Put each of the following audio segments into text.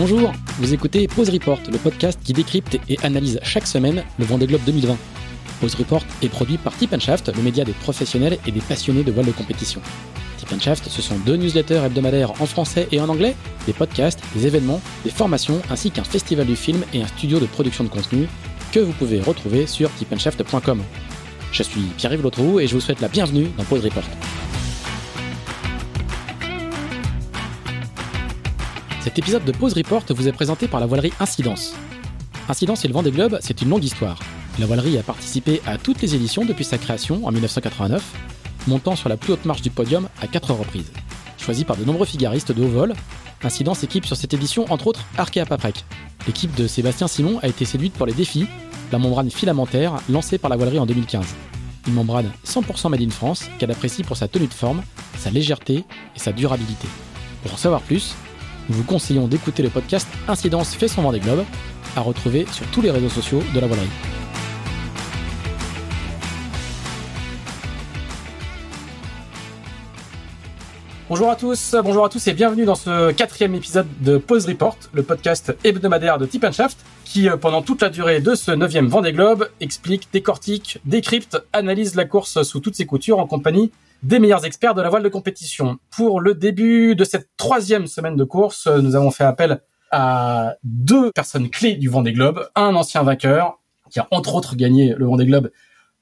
Bonjour, vous écoutez Pause Report, le podcast qui décrypte et analyse chaque semaine le Vendée Globe 2020. Pause Report est produit par Tip Shaft, le média des professionnels et des passionnés de voile de compétition. Tip ce sont deux newsletters hebdomadaires en français et en anglais, des podcasts, des événements, des formations, ainsi qu'un festival du film et un studio de production de contenu que vous pouvez retrouver sur tipandshaft.com. Je suis Pierre-Yves Lotrou et je vous souhaite la bienvenue dans Pause Report. Cet épisode de Pause Report vous est présenté par la voilerie Incidence. Incidence et le Vendée Globe, c'est une longue histoire. La voilerie a participé à toutes les éditions depuis sa création en 1989, montant sur la plus haute marche du podium à quatre reprises. Choisi par de nombreux figaristes de haut vol, Incidence équipe sur cette édition entre autres Arkea Paprec. L'équipe de Sébastien Simon a été séduite pour les défis, la membrane filamentaire lancée par la voilerie en 2015. Une membrane 100% made in France qu'elle apprécie pour sa tenue de forme, sa légèreté et sa durabilité. Pour en savoir plus, nous vous conseillons d'écouter le podcast Incidence fait son des globes, à retrouver sur tous les réseaux sociaux de la voilerie. Bonjour à tous, bonjour à tous et bienvenue dans ce quatrième épisode de Pause Report, le podcast hebdomadaire de Tip Shaft, qui euh, pendant toute la durée de ce neuvième Vendée Globe explique, décortique, décrypte, analyse la course sous toutes ses coutures en compagnie des meilleurs experts de la voile de compétition. Pour le début de cette troisième semaine de course, nous avons fait appel à deux personnes clés du Vendée Globe. Un ancien vainqueur, qui a entre autres gagné le Vendée Globe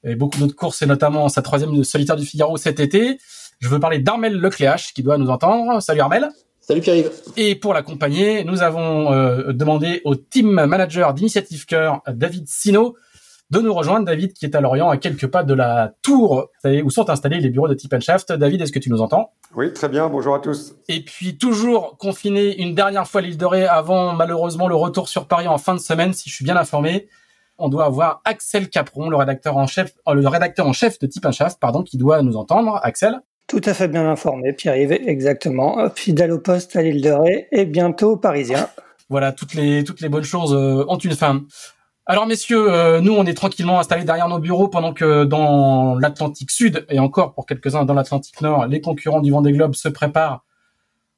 et beaucoup d'autres courses, et notamment sa troisième solitaire du Figaro cet été. Je veux parler d'Armel Lecléache, qui doit nous entendre. Salut Armel. Salut Pierre-Yves. Et pour l'accompagner, nous avons euh, demandé au team manager d'Initiative Cœur, David Sino, de nous rejoindre. David, qui est à Lorient, à quelques pas de la tour où sont installés les bureaux de Tip Shaft. David, est-ce que tu nous entends? Oui, très bien. Bonjour à tous. Et puis, toujours confiné une dernière fois l'île de Ré avant, malheureusement, le retour sur Paris en fin de semaine, si je suis bien informé. On doit avoir Axel Capron, le rédacteur en chef, euh, le rédacteur en chef de Tip Shaft, pardon, qui doit nous entendre. Axel? Tout à fait bien informé, Pierre-Yves, exactement. Fidèle au poste à l'île de Ré et bientôt parisien. Voilà, toutes les, toutes les bonnes choses euh, ont une fin. Alors messieurs, euh, nous on est tranquillement installés derrière nos bureaux pendant que dans l'Atlantique Sud et encore pour quelques-uns dans l'Atlantique Nord, les concurrents du Vendée Globe se préparent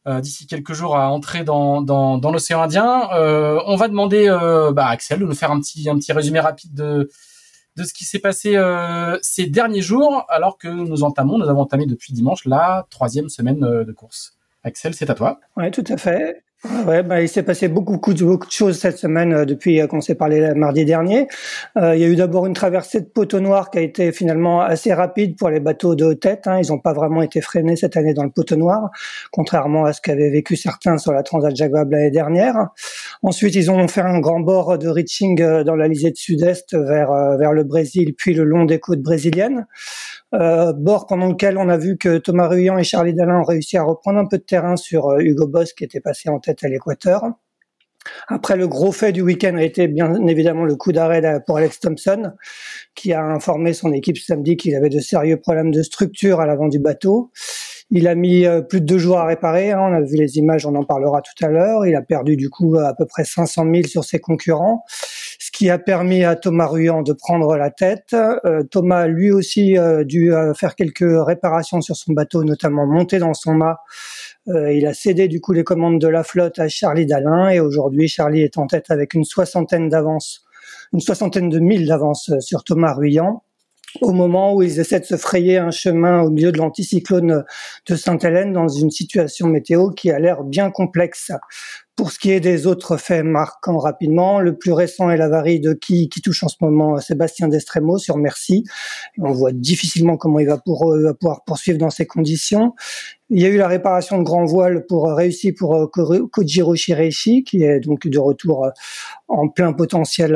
euh, d'ici quelques jours à entrer dans, dans, dans l'océan Indien. Euh, on va demander bah, à Axel de nous faire un petit un petit résumé rapide de de ce qui s'est passé ces derniers jours, alors que nous entamons, nous avons entamé depuis dimanche la troisième semaine de course. Axel, c'est à toi. Oui, tout à fait. Ouais, bah, il s'est passé beaucoup, beaucoup, de choses cette semaine euh, depuis euh, qu'on s'est parlé mardi dernier. Euh, il y a eu d'abord une traversée de poteau noir qui a été finalement assez rapide pour les bateaux de tête. Hein. Ils n'ont pas vraiment été freinés cette année dans le poteau noir, contrairement à ce qu'avaient vécu certains sur la Transat Jacques Vabre l'année dernière. Ensuite, ils ont fait un grand bord de reaching dans la de sud-est vers vers le Brésil, puis le long des côtes brésiliennes. Euh, bord pendant lequel on a vu que Thomas Ruyant et Charlie Dalin ont réussi à reprendre un peu de terrain sur euh, Hugo Boss qui était passé en tête à l'équateur. Après, le gros fait du week-end a été bien évidemment le coup d'arrêt pour Alex Thompson, qui a informé son équipe samedi qu'il avait de sérieux problèmes de structure à l'avant du bateau. Il a mis euh, plus de deux jours à réparer. Hein. On a vu les images, on en parlera tout à l'heure. Il a perdu du coup à peu près 500 000 sur ses concurrents qui a permis à Thomas Ruyant de prendre la tête. Euh, Thomas, lui aussi, euh, dû euh, faire quelques réparations sur son bateau, notamment monter dans son mât. il a cédé du coup les commandes de la flotte à Charlie Dalin et aujourd'hui Charlie est en tête avec une soixantaine d'avance, une soixantaine de milles d'avance sur Thomas Ruyant au moment où ils essaient de se frayer un chemin au milieu de l'anticyclone de Sainte-Hélène dans une situation météo qui a l'air bien complexe. Pour ce qui est des autres faits marquants rapidement, le plus récent est l'avarie de qui, qui touche en ce moment Sébastien Destremo sur Merci. On voit difficilement comment il va, pour, va pouvoir poursuivre dans ces conditions. Il y a eu la réparation de grand voile pour euh, réussir pour euh, Kojiro Shireishi, qui est donc de retour euh, en plein potentiel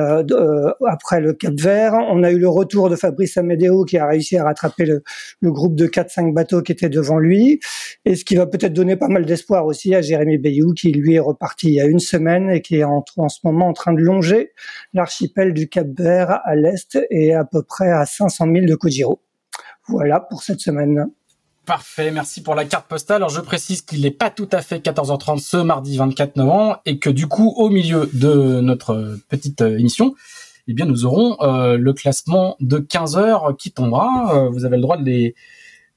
après le Cap Vert. On a eu le retour de Fabrice Amedeo, qui a réussi à rattraper le, groupe de 4-5 bateaux qui étaient devant lui. Et ce qui va peut-être donner pas mal d'espoir aussi à Jérémy Bayou, qui lui est reparti il y a une semaine et qui est en, en ce moment en train de longer l'archipel du Cap Vert à l'est et à peu près à 500 000 de Kojiro. Voilà pour cette semaine. Parfait, merci pour la carte postale. Alors je précise qu'il n'est pas tout à fait 14h30 ce mardi 24 novembre et que du coup au milieu de notre petite euh, émission, eh bien nous aurons euh, le classement de 15 heures qui tombera. Euh, vous avez le droit de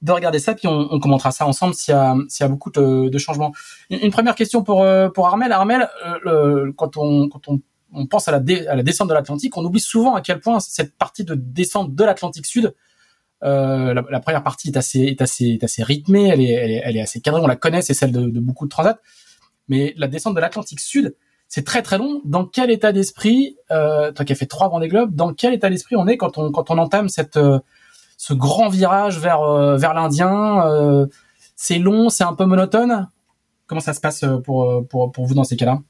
regarder ça, puis on, commentera ça ensemble s'il y a, y a beaucoup de, changements. Une, première question pour, Armel. Armel, quand on, pense à la descente de l'Atlantique, on oublie souvent à quel point cette partie de descente de l'Atlantique Sud euh, la, première partie est assez, rythmée, elle est, assez cadrée, on la connaît, c'est celle de, beaucoup de transats. Mais la descente de l'Atlantique Sud, c'est très très long. Dans quel état d'esprit, euh, toi qui as fait trois Vendée Globes, dans quel état d'esprit on est quand on entame euh, ce grand virage vers l'Indien C'est long, c'est un peu monotone? Comment ça se passe pour vous dans ces cas-là?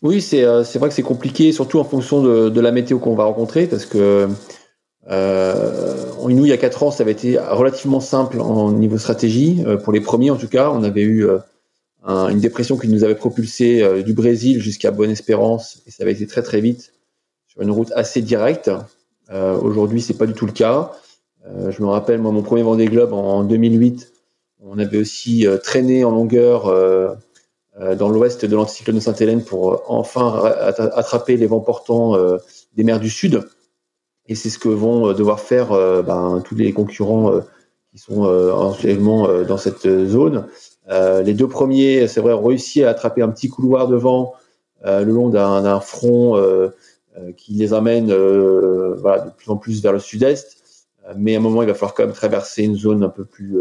Oui, c'est c'est vrai que c'est compliqué, surtout en fonction de, de la météo qu'on va rencontrer, parce que euh, Inou, il y a quatre ans, ça avait été relativement simple en niveau stratégie. Euh, pour les premiers, en tout cas, on avait eu euh, un, une dépression qui nous avait propulsé euh, du Brésil jusqu'à Bonne-Espérance, et ça avait été très très vite sur une route assez directe. Aujourd'hui, c'est pas du tout le cas. je me rappelle, moi, mon premier Vendée Globe en, en 2008, on avait aussi traîné en longueur dans l'ouest de l'anticyclone de Sainte-Hélène pour enfin attraper les vents portants des mers du Sud et c'est ce que vont euh, devoir faire euh, ben, tous les concurrents euh, qui sont actuellement dans cette zone. les deux premiers, c'est vrai, ont réussi à attraper un petit couloir devant le long d'un front qui les amène voilà, de plus en plus vers le sud-est. Mais à un moment, il va falloir quand même traverser une zone un peu plus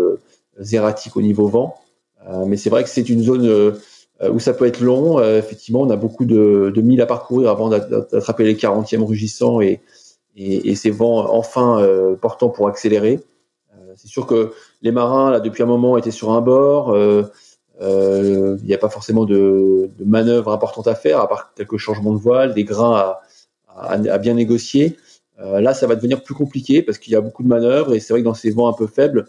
zératique au niveau vent. mais c'est vrai que c'est une zone où ça peut être long. effectivement, on a beaucoup de, de milles à parcourir avant d'attraper les 40e rugissants et, et, et ces vents enfin euh, portants pour accélérer. Euh, c'est sûr que les marins, là, depuis un moment, étaient sur un bord. Euh, il n'y a pas forcément de, de manœuvres importantes à faire, à part quelques changements de voile, des grains à, à, à bien négocier. Euh, là, ça va devenir plus compliqué parce qu'il y a beaucoup de manœuvres et c'est vrai que dans ces vents un peu faibles,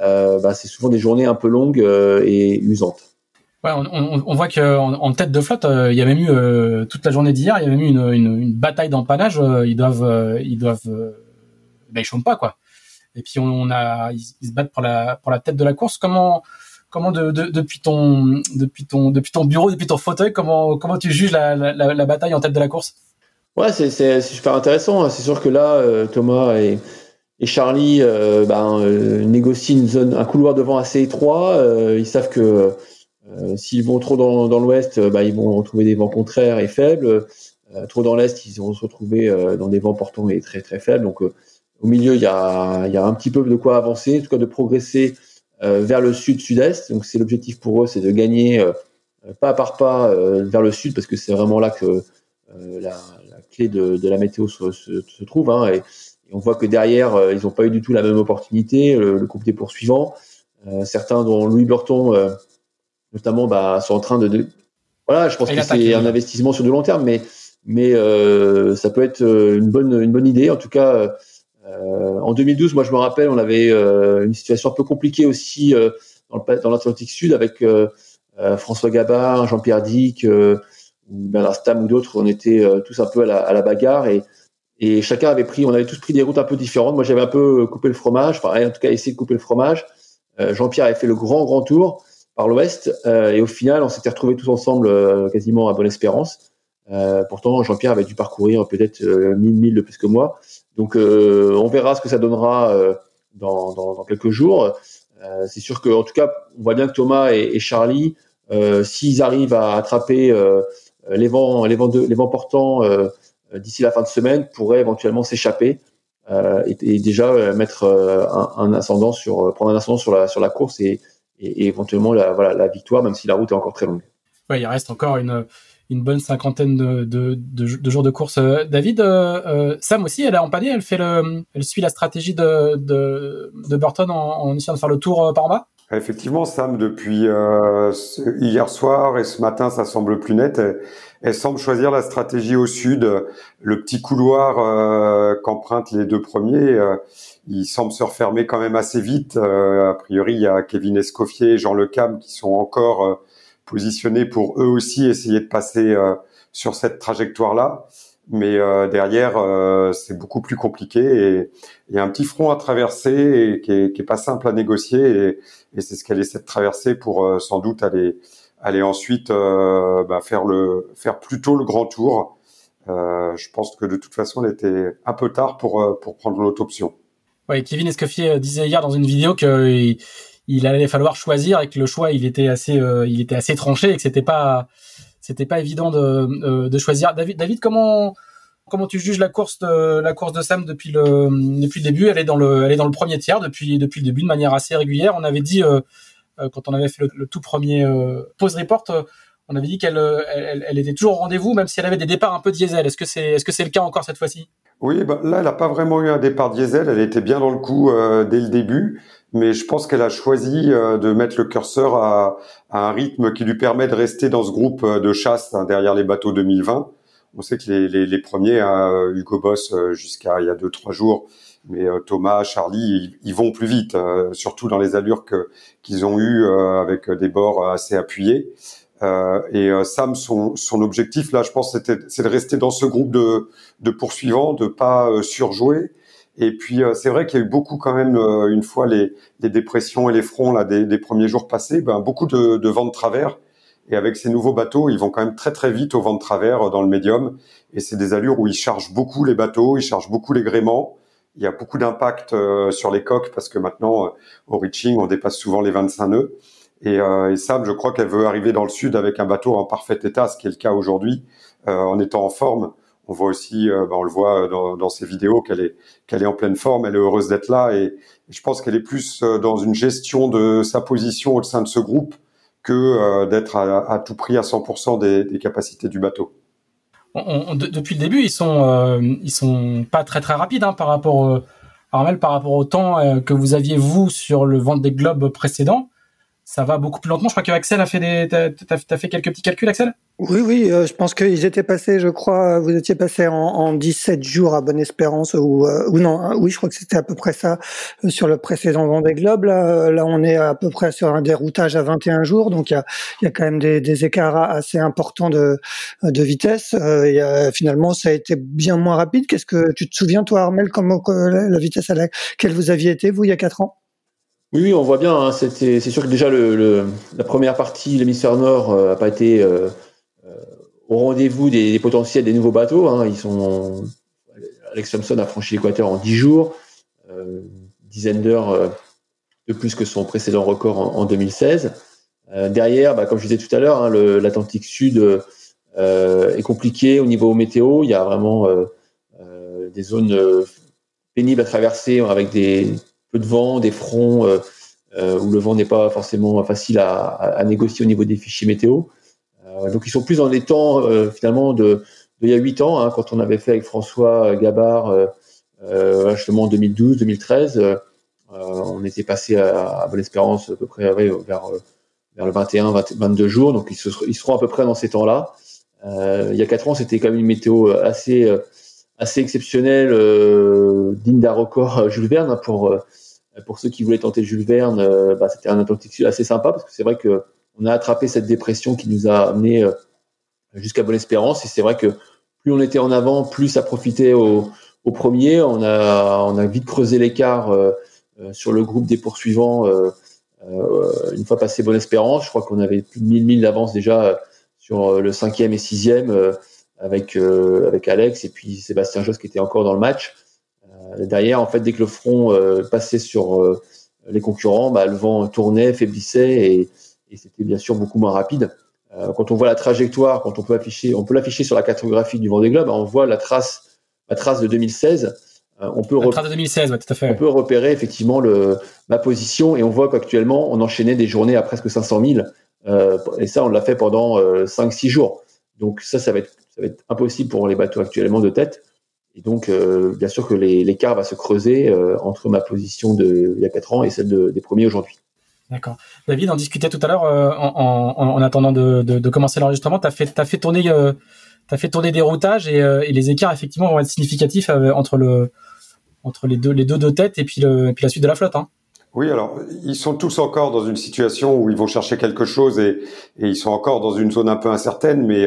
euh, bah, c'est souvent des journées un peu longues euh, et usantes. Ouais, on, on, on voit qu'en en tête de flotte, euh, il y a même eu euh, toute la journée d'hier, il y a même eu une, une, une bataille d'empannage. Euh, ils doivent, ils doivent, ben ils chôment pas quoi. Et puis on, a, ils, se battent pour la pour la tête de la course. Comment comment de, de, depuis ton depuis ton depuis ton bureau, depuis ton fauteuil, comment comment tu juges la, la, la bataille en tête de la course? Ouais, c'est c'est super intéressant. C'est sûr que là, Thomas et et Charlie ben, négocient une zone, un couloir devant assez étroit. ils savent que euh, s'ils vont trop dans, dans l'ouest, euh, bah, ils vont retrouver des vents contraires et faibles. Euh, trop dans l'est, ils vont se retrouver dans des vents portants et très très faibles. Donc au milieu, il y a, y a un petit peu de quoi avancer, en tout cas de progresser vers le sud-sud-est. Donc c'est l'objectif pour eux, c'est de gagner pas par pas vers le sud, parce que c'est vraiment là que la, la, clé de, de, la météo se, se, trouve. Hein, et, et, on voit que derrière, ils n'ont pas eu du tout la même opportunité. Le, le groupe des poursuivants, certains dont Louis Burton notamment bah, sont en train de, de... voilà je pense que c'est un investissement sur du long terme mais mais euh, ça peut être euh, une bonne une bonne idée. En tout cas euh, en 2012 moi je me rappelle on avait euh, une situation un peu compliquée aussi euh, dans l'Atlantique Sud avec euh, François Gabard Jean-Pierre Dick ou Bernard Stam ou d'autres. On était tous un peu à la, à la bagarre et et chacun avait pris on avait tous pris des routes un peu différentes. Moi j'avais un peu coupé le fromage enfin en tout cas essayé de couper le fromage. Jean-Pierre avait fait le grand grand tour par l'ouest. Euh, et au final, on s'était retrouvés tous ensemble euh, quasiment à Bonne-Espérance. Euh, pourtant, Jean-Pierre avait dû parcourir peut-être 1000 milles de plus que moi. Donc, on verra ce que ça donnera dans, quelques jours. c'est sûr que, en tout cas, on voit bien que Thomas et, Charlie, s'ils arrivent à attraper les vents, les vents, de, les vents portants d'ici la fin de semaine, pourraient éventuellement s'échapper. Et, et, déjà mettre un, un, ascendant sur prendre un ascendant sur la sur la course et, et, éventuellement la, voilà, la victoire, même si la route est encore très longue. Ouais, il reste encore une, une bonne cinquantaine de, de, de, jours de course. Euh, David, euh, euh, Sam aussi, elle est en panier, elle fait le, elle suit la stratégie de, de, de Burton en, en, essayant de faire le tour par en bas? Effectivement, Sam, depuis euh, hier soir et ce matin, ça semble plus net. Elle, elle, semble choisir la stratégie au sud, le petit couloir euh, qu'empruntent les deux premiers il semble se refermer quand même assez vite. Euh, a priori, il y a Kevin Escoffier et Jean Le Cam qui sont encore euh, positionnés pour eux aussi essayer de passer euh, sur cette trajectoire-là. Mais derrière, c'est beaucoup plus compliqué et il y a un petit front à traverser et qui est, qui est pas simple à négocier et, et c'est ce qu'elle essaie de traverser pour sans doute aller aller ensuite bah, faire le faire plutôt le grand tour. je pense que de toute façon, elle était un peu tard pour pour prendre l'autre option. Ouais, Kevin Escoffier disait hier dans une vidéo que il, allait falloir choisir et que le choix il était assez il était assez tranché et que c'était pas c'était pas évident de, de choisir. David, David, comment comment tu juges la course de la course de Sam depuis le depuis le début? Elle est dans le elle est dans le premier tiers depuis depuis le début de manière assez régulière. On avait dit euh, euh, quand on avait fait le, tout premier euh, pause report, on avait dit qu'elle elle, était toujours au rendez-vous, même si elle avait des départs un peu diesel. Est-ce que c'est est-ce que c'est le cas encore cette fois-ci? Oui, bah, là, elle n'a pas vraiment eu un départ diesel. Elle était bien dans le coup dès le début, mais je pense qu'elle a choisi de mettre le curseur à, à, un rythme qui lui permet de rester dans ce groupe de chasse hein, derrière les bateaux 2020 on sait que les, les, les premiers, hein, Hugo Boss euh, jusqu'à il y a deux trois jours, mais euh, Thomas, Charlie, ils, vont plus vite, euh, surtout dans les allures qu'ils ont eu avec des bords assez appuyés. Et Sam, son, son objectif là, je pense, c'était c'est de rester dans ce groupe de, de poursuivants, de pas surjouer. Et puis c'est vrai qu'il y a eu beaucoup quand même une fois les, les dépressions et les fronts là des, des premiers jours passés, ben beaucoup de, de vent de travers et avec ces nouveaux bateaux, ils vont quand même très très vite au vent de travers euh, dans le médium. Et c'est des allures où ils chargent beaucoup les bateaux, ils chargent beaucoup les gréements. Il y a beaucoup d'impact euh, sur les coques parce que maintenant, euh, au reaching, on dépasse souvent les 25 nœuds. Et, et Sam, je crois qu'elle veut arriver dans le sud avec un bateau en parfait état, ce qui est le cas aujourd'hui, en étant en forme. On voit aussi, bah, on le voit dans, dans ses vidéos, qu'elle est qu'elle est en pleine forme. Elle est heureuse d'être là, et, je pense qu'elle est plus dans une gestion de sa position au sein de ce groupe que euh, d'être à, tout prix à 100% des, capacités du bateau. depuis le début, ils sont euh, ils sont pas très très rapides hein, par rapport euh, par rapport au temps que vous aviez vous sur le des globes précédent ça va beaucoup plus lentement. Je crois que Axel a fait des, t'as, as fait quelques petits calculs, Axel? Oui, oui. Euh, je pense qu'ils étaient passés, je crois, vous étiez passé en, en 17 jours à Bonne Espérance ou, euh, ou non, hein, oui, je crois que c'était à peu près ça euh, sur le précédent Vendée Globe. Là, là, on est à peu près sur un déroutage à 21 jours, donc il y a, y a quand même des, des, écarts assez importants de, de vitesse. Et, finalement, ça a été bien moins rapide. Qu'est-ce que tu te souviens, toi, Armel, comment la vitesse à laquelle vous aviez été vous il y a quatre ans? Oui, on voit bien. Hein, c'est sûr que déjà le, la première partie, l'hémisphère nord, n'a euh, pas été euh, euh, au rendez-vous des, potentiels des nouveaux bateaux. Hein. Ils sont, Alex Thompson a franchi l'équateur en 10 jours, une dizaine d'heures de plus que son précédent record en, 2016. derrière, bah, comme je disais tout à l'heure, hein, l'Atlantique Sud est compliqué au niveau météo. Il y a vraiment des zones pénibles à traverser avec des peu de vent, des fronts euh, euh, où le vent n'est pas forcément facile à, négocier au niveau des fichiers météo. Euh, donc ils sont plus dans les temps finalement de, il y a huit ans, hein, quand on avait fait avec François Gabard, justement en 2012, 2013. on était passé à, Bonne Espérance à peu près vers, vers le 21, 22 jours, donc ils, ils, seront à peu près dans ces temps-là. il y a quatre ans, c'était quand même une météo assez assez exceptionnelle, digne d'un record Jules Verne hein, pour pour ceux qui voulaient tenter Jules Verne, euh, bah, c'était un Atlantique assez sympa parce que c'est vrai que on a attrapé cette dépression qui nous a amené euh, jusqu'à Bonne Espérance. Et c'est vrai que plus on était en avant, plus ça profitait au, au premier. On a, on a vite creusé l'écart euh, sur le groupe des poursuivants une fois passé Bonne Espérance. Je crois qu'on avait plus de 1000 milles d'avance déjà sur le cinquième et sixième avec, avec Alex et puis Sébastien Josse qui était encore dans le match. Euh, derrière, en fait, dès que le front euh, passait sur euh, les concurrents, bah, le vent tournait, faiblissait et, c'était bien sûr beaucoup moins rapide. quand on voit la trajectoire, quand on peut afficher, on peut l'afficher sur la cartographie du Vendée Globe, on voit la trace, la trace de 2016. on peut la trace de 2016, tout à fait. On peut repérer effectivement le, ma position et on voit qu'actuellement on enchaînait des journées à presque 500 000 et ça on l'a fait pendant 5-6 jours. Donc ça, ça va, être, ça va être impossible pour les bateaux actuellement de tête. Et donc, euh, bien sûr que l'écart va se creuser euh, entre ma position de il y a 4 ans et celle des premiers aujourd'hui. D'accord. David, on discutait tout à l'heure euh, en, en, en, attendant de, de, de commencer l'enregistrement. Tu as fait, as fait tourner, euh, as fait tourner des routages et, et, les écarts effectivement vont être significatifs entre le entre les deux les deux de tête et puis, le, et puis la suite de la flotte. Hein. Oui, alors ils sont tous encore dans une situation où ils vont chercher quelque chose et, et ils sont encore dans une zone un peu incertaine, mais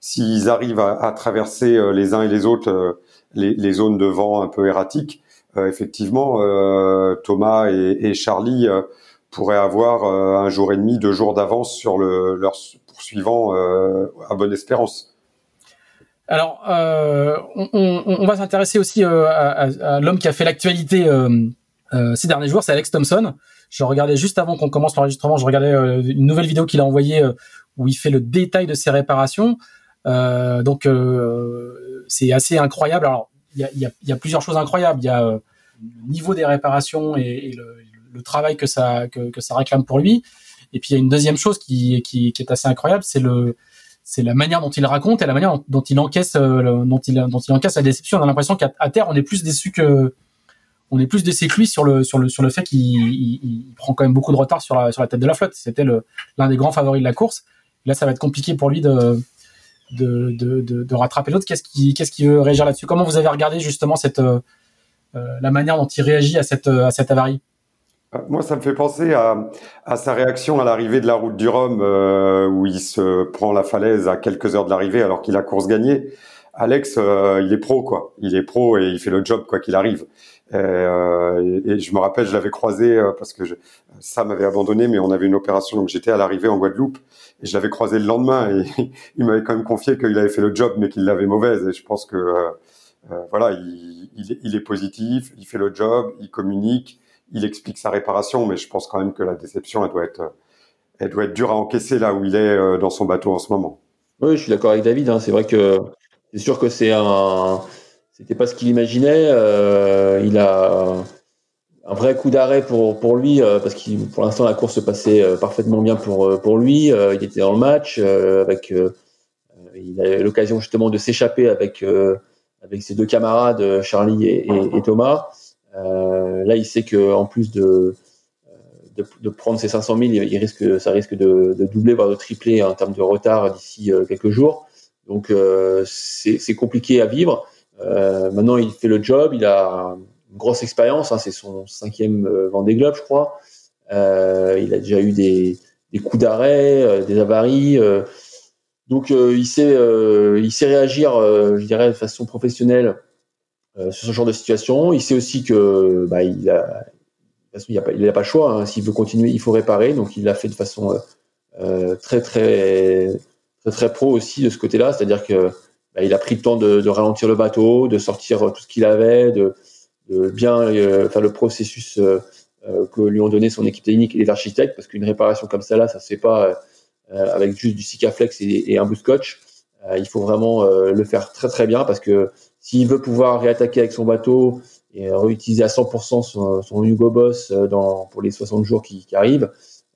s'ils arrivent à, traverser les uns et les autres les, les, zones de vent un peu erratiques, euh, effectivement, euh, Thomas et, Charlie euh, pourraient avoir un jour et demi, deux jours d'avance sur le, leur poursuivant à Bonne Espérance. Alors, euh, on, va s'intéresser aussi euh, à, à, l'homme qui a fait l'actualité euh, ces derniers jours, c'est Alex Thompson. Je regardais juste avant qu'on commence l'enregistrement, je regardais une nouvelle vidéo qu'il a envoyée où il fait le détail de ses réparations. Donc c'est assez incroyable. Alors il y a, plusieurs choses incroyables. Il y a le niveau des réparations et, le, travail que ça que, ça réclame pour lui. Et puis il y a une deuxième chose qui, est assez incroyable, c'est le c'est la manière dont il raconte et la manière dont il encaisse euh, dont il encaisse la déception. On a l'impression qu'à terre on est plus déçu que on est plus déçu que lui sur le sur le sur le fait qu'il il, il prend quand même beaucoup de retard sur la sur la tête de la flotte. C'était l'un des grands favoris de la course. Là, ça va être compliqué pour lui de de, rattraper l'autre. Qu'est-ce qui veut réagir là-dessus? Comment vous avez regardé justement cette euh, la manière dont il réagit à cette cette avarie? Moi, ça me fait penser à, sa réaction à l'arrivée de la route du Rhum, euh, où il se prend la falaise à quelques heures de l'arrivée alors qu'il a course gagnée. Alex, euh, il est pro, quoi. Il est pro et il fait le job quoi qu'il arrive. Et, euh, je me rappelle, je l'avais croisé euh, parce que ça m'avait abandonné, mais on avait une opération, donc j'étais à l'arrivée en Guadeloupe et je l'avais croisé le lendemain et il m'avait quand même confié qu'il avait fait le job, mais qu'il l'avait mauvaise. Et je pense que euh, voilà, il, est positif, il fait le job, il communique il explique sa réparation, mais je pense quand même que la déception, elle doit être, elle doit être dure à encaisser là où il est euh, dans son bateau en ce moment. Oui, je suis d'accord avec David. Hein. C'est vrai que c'est sûr que c'est un, c'était pas ce qu'il imaginait. Euh, il a un vrai coup d'arrêt pour pour lui euh, parce que pour l'instant la course se passait euh, parfaitement bien pour euh, pour lui. il était dans le match avec, il a l'occasion justement de s'échapper avec avec ses deux camarades Charlie et, et, et Thomas. Euh, là, il sait que en plus de, de, de, prendre ses 500 000, il risque, ça risque de, de doubler, voire de tripler en termes de retard d'ici euh, quelques jours. Donc, euh, c'est compliqué à vivre. Euh, maintenant, il fait le job. Il a grosse expérience. Hein, c'est son cinquième Vendée Globe, je crois. Euh, il a déjà eu des, coups d'arrêt, des avaries. donc, il sait, réagir, je dirais, de façon professionnelle euh, sur ce genre de situation. Il sait aussi que bah, il il n'a pas, pas le choix. Hein. S'il veut continuer, il faut réparer. Donc il l'a fait de façon euh, euh, très très très très pro aussi de ce côté-là. C'est-à-dire que bah, il a pris le temps de, de, ralentir le bateau, de sortir tout ce qu'il avait, de, de bien euh, faire le processus euh, que lui ont donné son équipe technique et les architectes, parce qu'une réparation comme ça là, ça se fait pas avec juste du Sikaflex et, un bout de scotch. il faut vraiment le faire très très bien parce que s'il veut pouvoir réattaquer avec son bateau et réutiliser à 100% son, son, Hugo Boss euh, dans, pour les 60 jours qui, qui arrivent,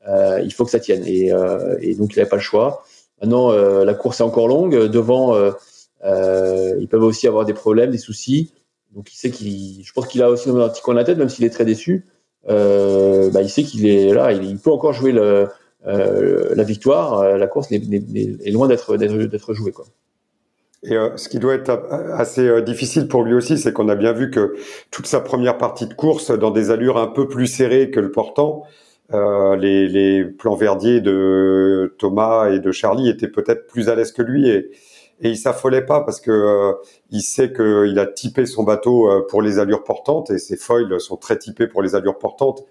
euh, il faut que ça tienne. Et, euh, et donc, il n'avait pas le choix. Maintenant, euh, la course est encore longue. Devant, euh, ils peuvent aussi avoir des problèmes, des soucis. Donc, il sait qu'il, je pense qu'il a aussi un petit coin de la tête, même s'il est très déçu. bah, il sait qu'il est là, il, peut encore jouer le, la victoire. La course est, loin d'être, d'être jouée. Et euh, ce qui doit être assez euh, difficile pour lui aussi, c'est qu'on a bien vu que toute sa première partie de course, dans des allures un peu plus serrées que le portant, euh, les, les, plans verdiers de Thomas et de Charlie étaient peut-être plus à l'aise que lui et, et il s'affolait pas parce que euh, il sait qu'il a typé son bateau pour les allures portantes et ses foils sont très typés pour les allures portantes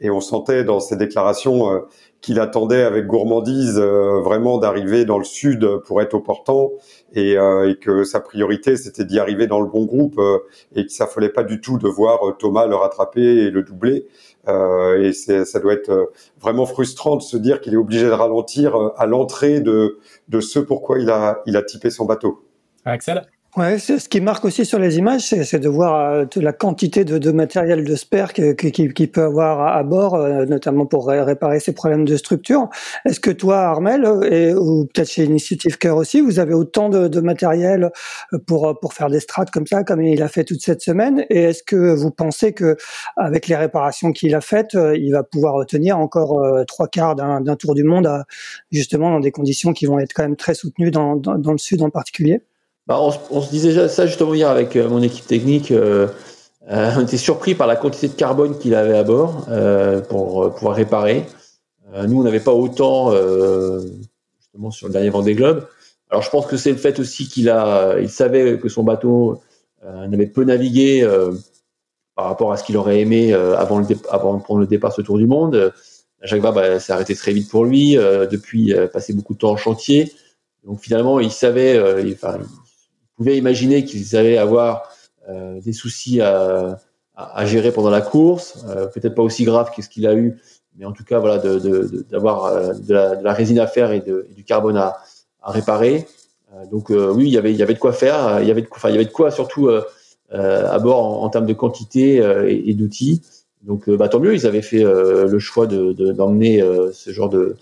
et on sentait dans ses déclarations qu'il attendait avec gourmandise vraiment d'arriver dans le sud pour être au portant et, euh, et, que sa priorité c'était d'y arriver dans le bon groupe euh, et que ça fallait pas du tout de voir euh, Thomas le rattraper et le doubler. Euh, et ça doit être vraiment frustrant de se dire qu'il est obligé de ralentir à l'entrée de, de ce pourquoi il a, il a typé son bateau. Axel? Ouais, ce qui marque aussi sur les images, c'est de voir euh, la quantité de, de matériel de spare qu'il qui, peut avoir à, bord, euh, notamment pour réparer ses problèmes de structure. Est-ce que toi, Armel, et, ou peut-être chez Initiative Care aussi, vous avez autant de, de, matériel pour pour faire des strates comme ça, comme il a fait toute cette semaine? Et est-ce que vous pensez que avec les réparations qu'il a faites, euh, il va pouvoir tenir encore trois quarts d'un tour du monde, à, justement dans des conditions qui vont être quand même très soutenues dans, dans, dans le sud en particulier? Bah, on, on, se disait ça justement hier avec euh, mon équipe technique. Euh, euh, on était surpris par la quantité de carbone qu'il avait à bord euh, pour euh, pouvoir réparer. nous, on n'avait pas autant justement sur le dernier Vendée Globe. Alors, je pense que c'est le fait aussi qu'il a, il savait que son bateau n'avait peu navigué par rapport à ce qu'il aurait aimé avant, le avant de prendre le départ ce Tour du Monde. Jacques Vabre bah, s'est arrêté très vite pour lui. depuis, passé beaucoup de temps en chantier. Donc finalement, il savait, enfin, pouvait imaginer qu'ils allaient avoir euh, des soucis à, à, gérer pendant la course. Peut-être pas aussi grave que ce qu'il a eu, mais en tout cas, voilà, d'avoir de, la, résine à faire et, du carbone à, réparer. donc oui, il y avait, il y avait de quoi faire. Il y avait de, enfin, il y avait de quoi surtout à bord en, termes de quantité et, d'outils. Donc, bah, tant mieux, ils avaient fait le choix d'emmener ce genre de,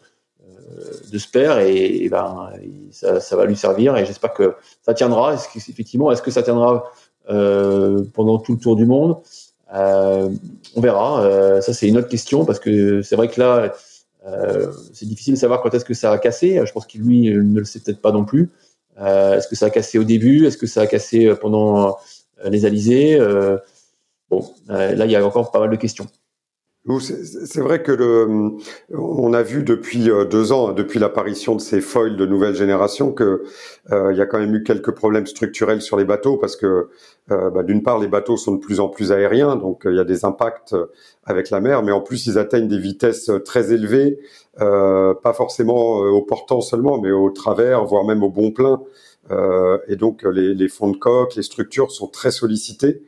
de spare et, ben ça, va lui servir et j'espère que ça tiendra. Effectivement, est-ce que ça tiendra euh, pendant tout le tour du monde? Euh, On verra. Euh, ça c'est une autre question parce que c'est vrai que là euh, c'est difficile de savoir quand est-ce que ça a cassé. Je pense qu'il lui ne le sait peut-être pas non plus. Euh, est-ce que ça a cassé au début? Est-ce que ça a cassé pendant les alizés? Bon, là il y a encore pas mal de questions. C'est vrai que le, on a vu depuis euh, deux ans, depuis l'apparition de ces foils de nouvelle génération, que euh, il y a quand même eu quelques problèmes structurels sur les bateaux parce que euh, bah, d'une part les bateaux sont de plus en plus aériens, donc il y a des impacts avec la mer, mais en plus ils atteignent des vitesses très élevées, pas forcément au portant seulement, mais au travers, voire même au bon plein. et donc les, les fonds de coque, les structures sont très sollicités.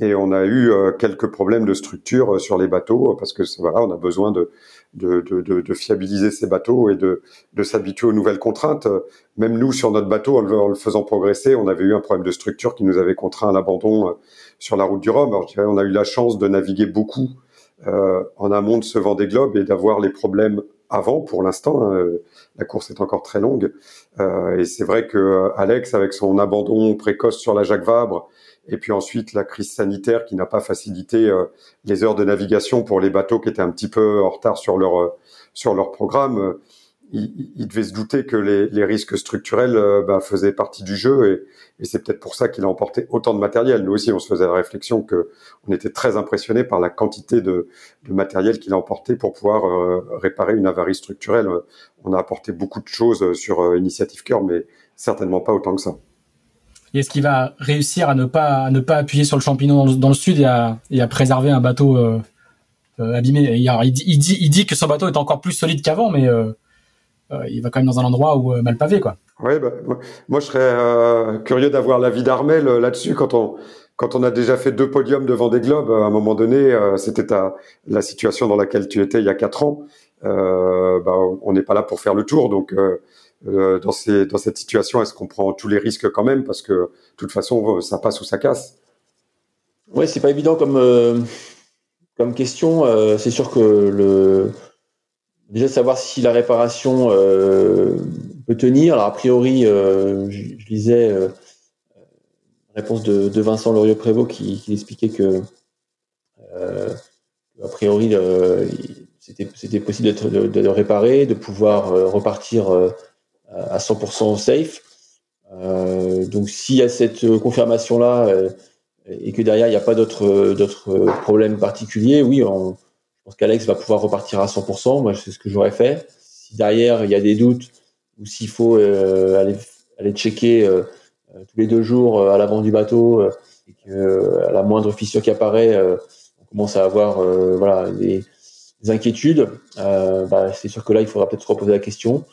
Et on a eu euh, quelques problèmes de structure euh, sur les bateaux parce que voilà, on a besoin de, de, de, de fiabiliser ces bateaux et de, de s'habituer aux nouvelles contraintes. Même nous, sur notre bateau, en le, faisant progresser, on avait eu un problème de structure qui nous avait contraint à l'abandon euh, sur la route du Rhum. Alors, je dirais, on a eu la chance de naviguer beaucoup euh, en amont de ce vent des globes et d'avoir les problèmes avant pour l'instant. Hein, la course est encore très longue. Euh, et c'est vrai que Alex, avec son abandon précoce sur la Jacques Vabre, et puis ensuite la crise sanitaire qui n'a pas facilité euh, les heures de navigation pour les bateaux qui étaient un petit peu en retard sur leur euh, sur leur programme. Euh, il, il, devait se douter que les, risques structurels bah, faisaient partie du jeu et, c'est peut-être pour ça qu'il a emporté autant de matériel. Nous aussi, on se faisait la réflexion que on était très impressionné par la quantité de, de matériel qu'il a emporté pour pouvoir réparer une avarie structurelle. On a apporté beaucoup de choses sur Initiative Cœur, mais certainement pas autant que ça est-ce qu'il va réussir à ne pas à ne pas appuyer sur le champignon dans le, sud et à, et à, préserver un bateau euh, euh abîmé? Il, dit, que son bateau est encore plus solide qu'avant, mais euh, il va quand même dans un endroit où mal pavé, quoi. Ouais, bah, moi je serais curieux d'avoir l'avis d'Armel là-dessus quand on quand on a déjà fait deux podiums devant des globes. À un moment donné, c'était la situation dans laquelle tu étais il y a quatre ans. bah, on n'est pas là pour faire le tour, donc dans, ces, dans cette situation Est-ce qu'on prend tous les risques quand même? Parce que de toute façon, ça passe ou ça casse. Ouais, c'est pas évident comme, euh, question. Euh, c'est sûr que le, déjà savoir si la réparation peut tenir. Alors, a priori, je, je, lisais réponse de, de Vincent Loriot-Prévost qui, expliquait que, a priori, c'était possible de, de, réparer, de pouvoir repartir à 100% safe. Euh, donc s'il y a cette confirmation là euh, et que derrière il n'y a pas d'autres d'autres problèmes particuliers, oui, on, je pense qu'Alex va pouvoir repartir à 100%. Moi, c'est ce que j'aurais fait. Si derrière il y a des doutes ou s'il faut euh, aller aller checker tous les deux jours à l'avant du bateau et que à la moindre fissure qui apparaît, on commence à avoir voilà des, des inquiétudes. Bah, c'est sûr que là, il faudra peut-être se reposer la question.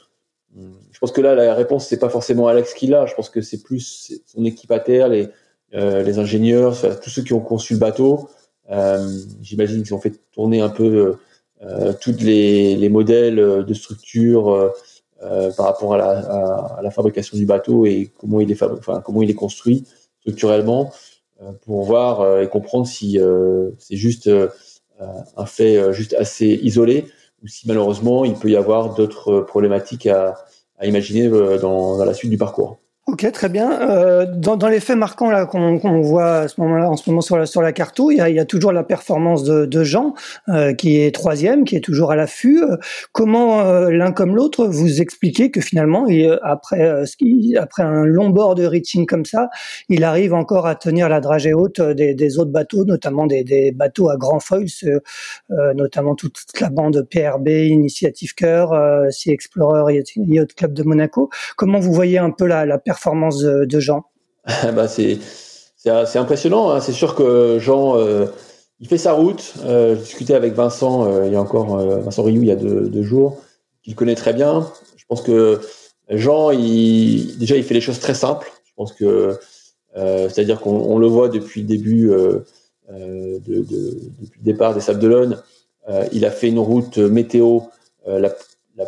Je pense que là, la réponse, c'est pas forcément Alex qui l'a. Je pense que c'est plus son équipe à terre, les, euh, les ingénieurs, tous ceux qui ont conçu le bateau. Euh, J'imagine qu'ils ont fait tourner un peu euh, tous les, les, modèles de structure euh, par rapport à la, fabrication du bateau et comment il est, comment il est construit structurellement pour voir et comprendre si c'est juste un fait juste assez isolé ou si malheureusement il peut y avoir d'autres problématiques à, à imaginer euh, dans, dans la suite du parcours. Ok, très bien. Euh, dans, dans, les faits marquants là qu'on voit à ce moment-là, en ce moment sur la sur la il y a, il y a toujours la performance de, de Jean euh, qui est troisième, qui est toujours à l'affût. Comment euh, l'un comme l'autre vous expliquez que finalement, et, euh, après euh, après un long bord de reaching comme ça, il arrive encore à tenir la dragée haute des, des autres bateaux, notamment des, des, bateaux à grand foil, notamment toute la bande PRB, Initiative Cœur, Sea Explorer, Yacht Club de Monaco. Comment vous voyez un peu la, la performance performance de, Jean bah c'est c'est impressionnant. Hein. C'est sûr que Jean, euh, il fait sa route. Euh, je avec Vincent euh, il y a encore Vincent Rioux il y a deux, jours, qu'il connaît très bien. Je pense que Jean, il, déjà, il fait les choses très simples. Je pense que c'est-à-dire qu'on le voit depuis le début depuis le départ des Sables d'Olonne, il a fait une route météo la,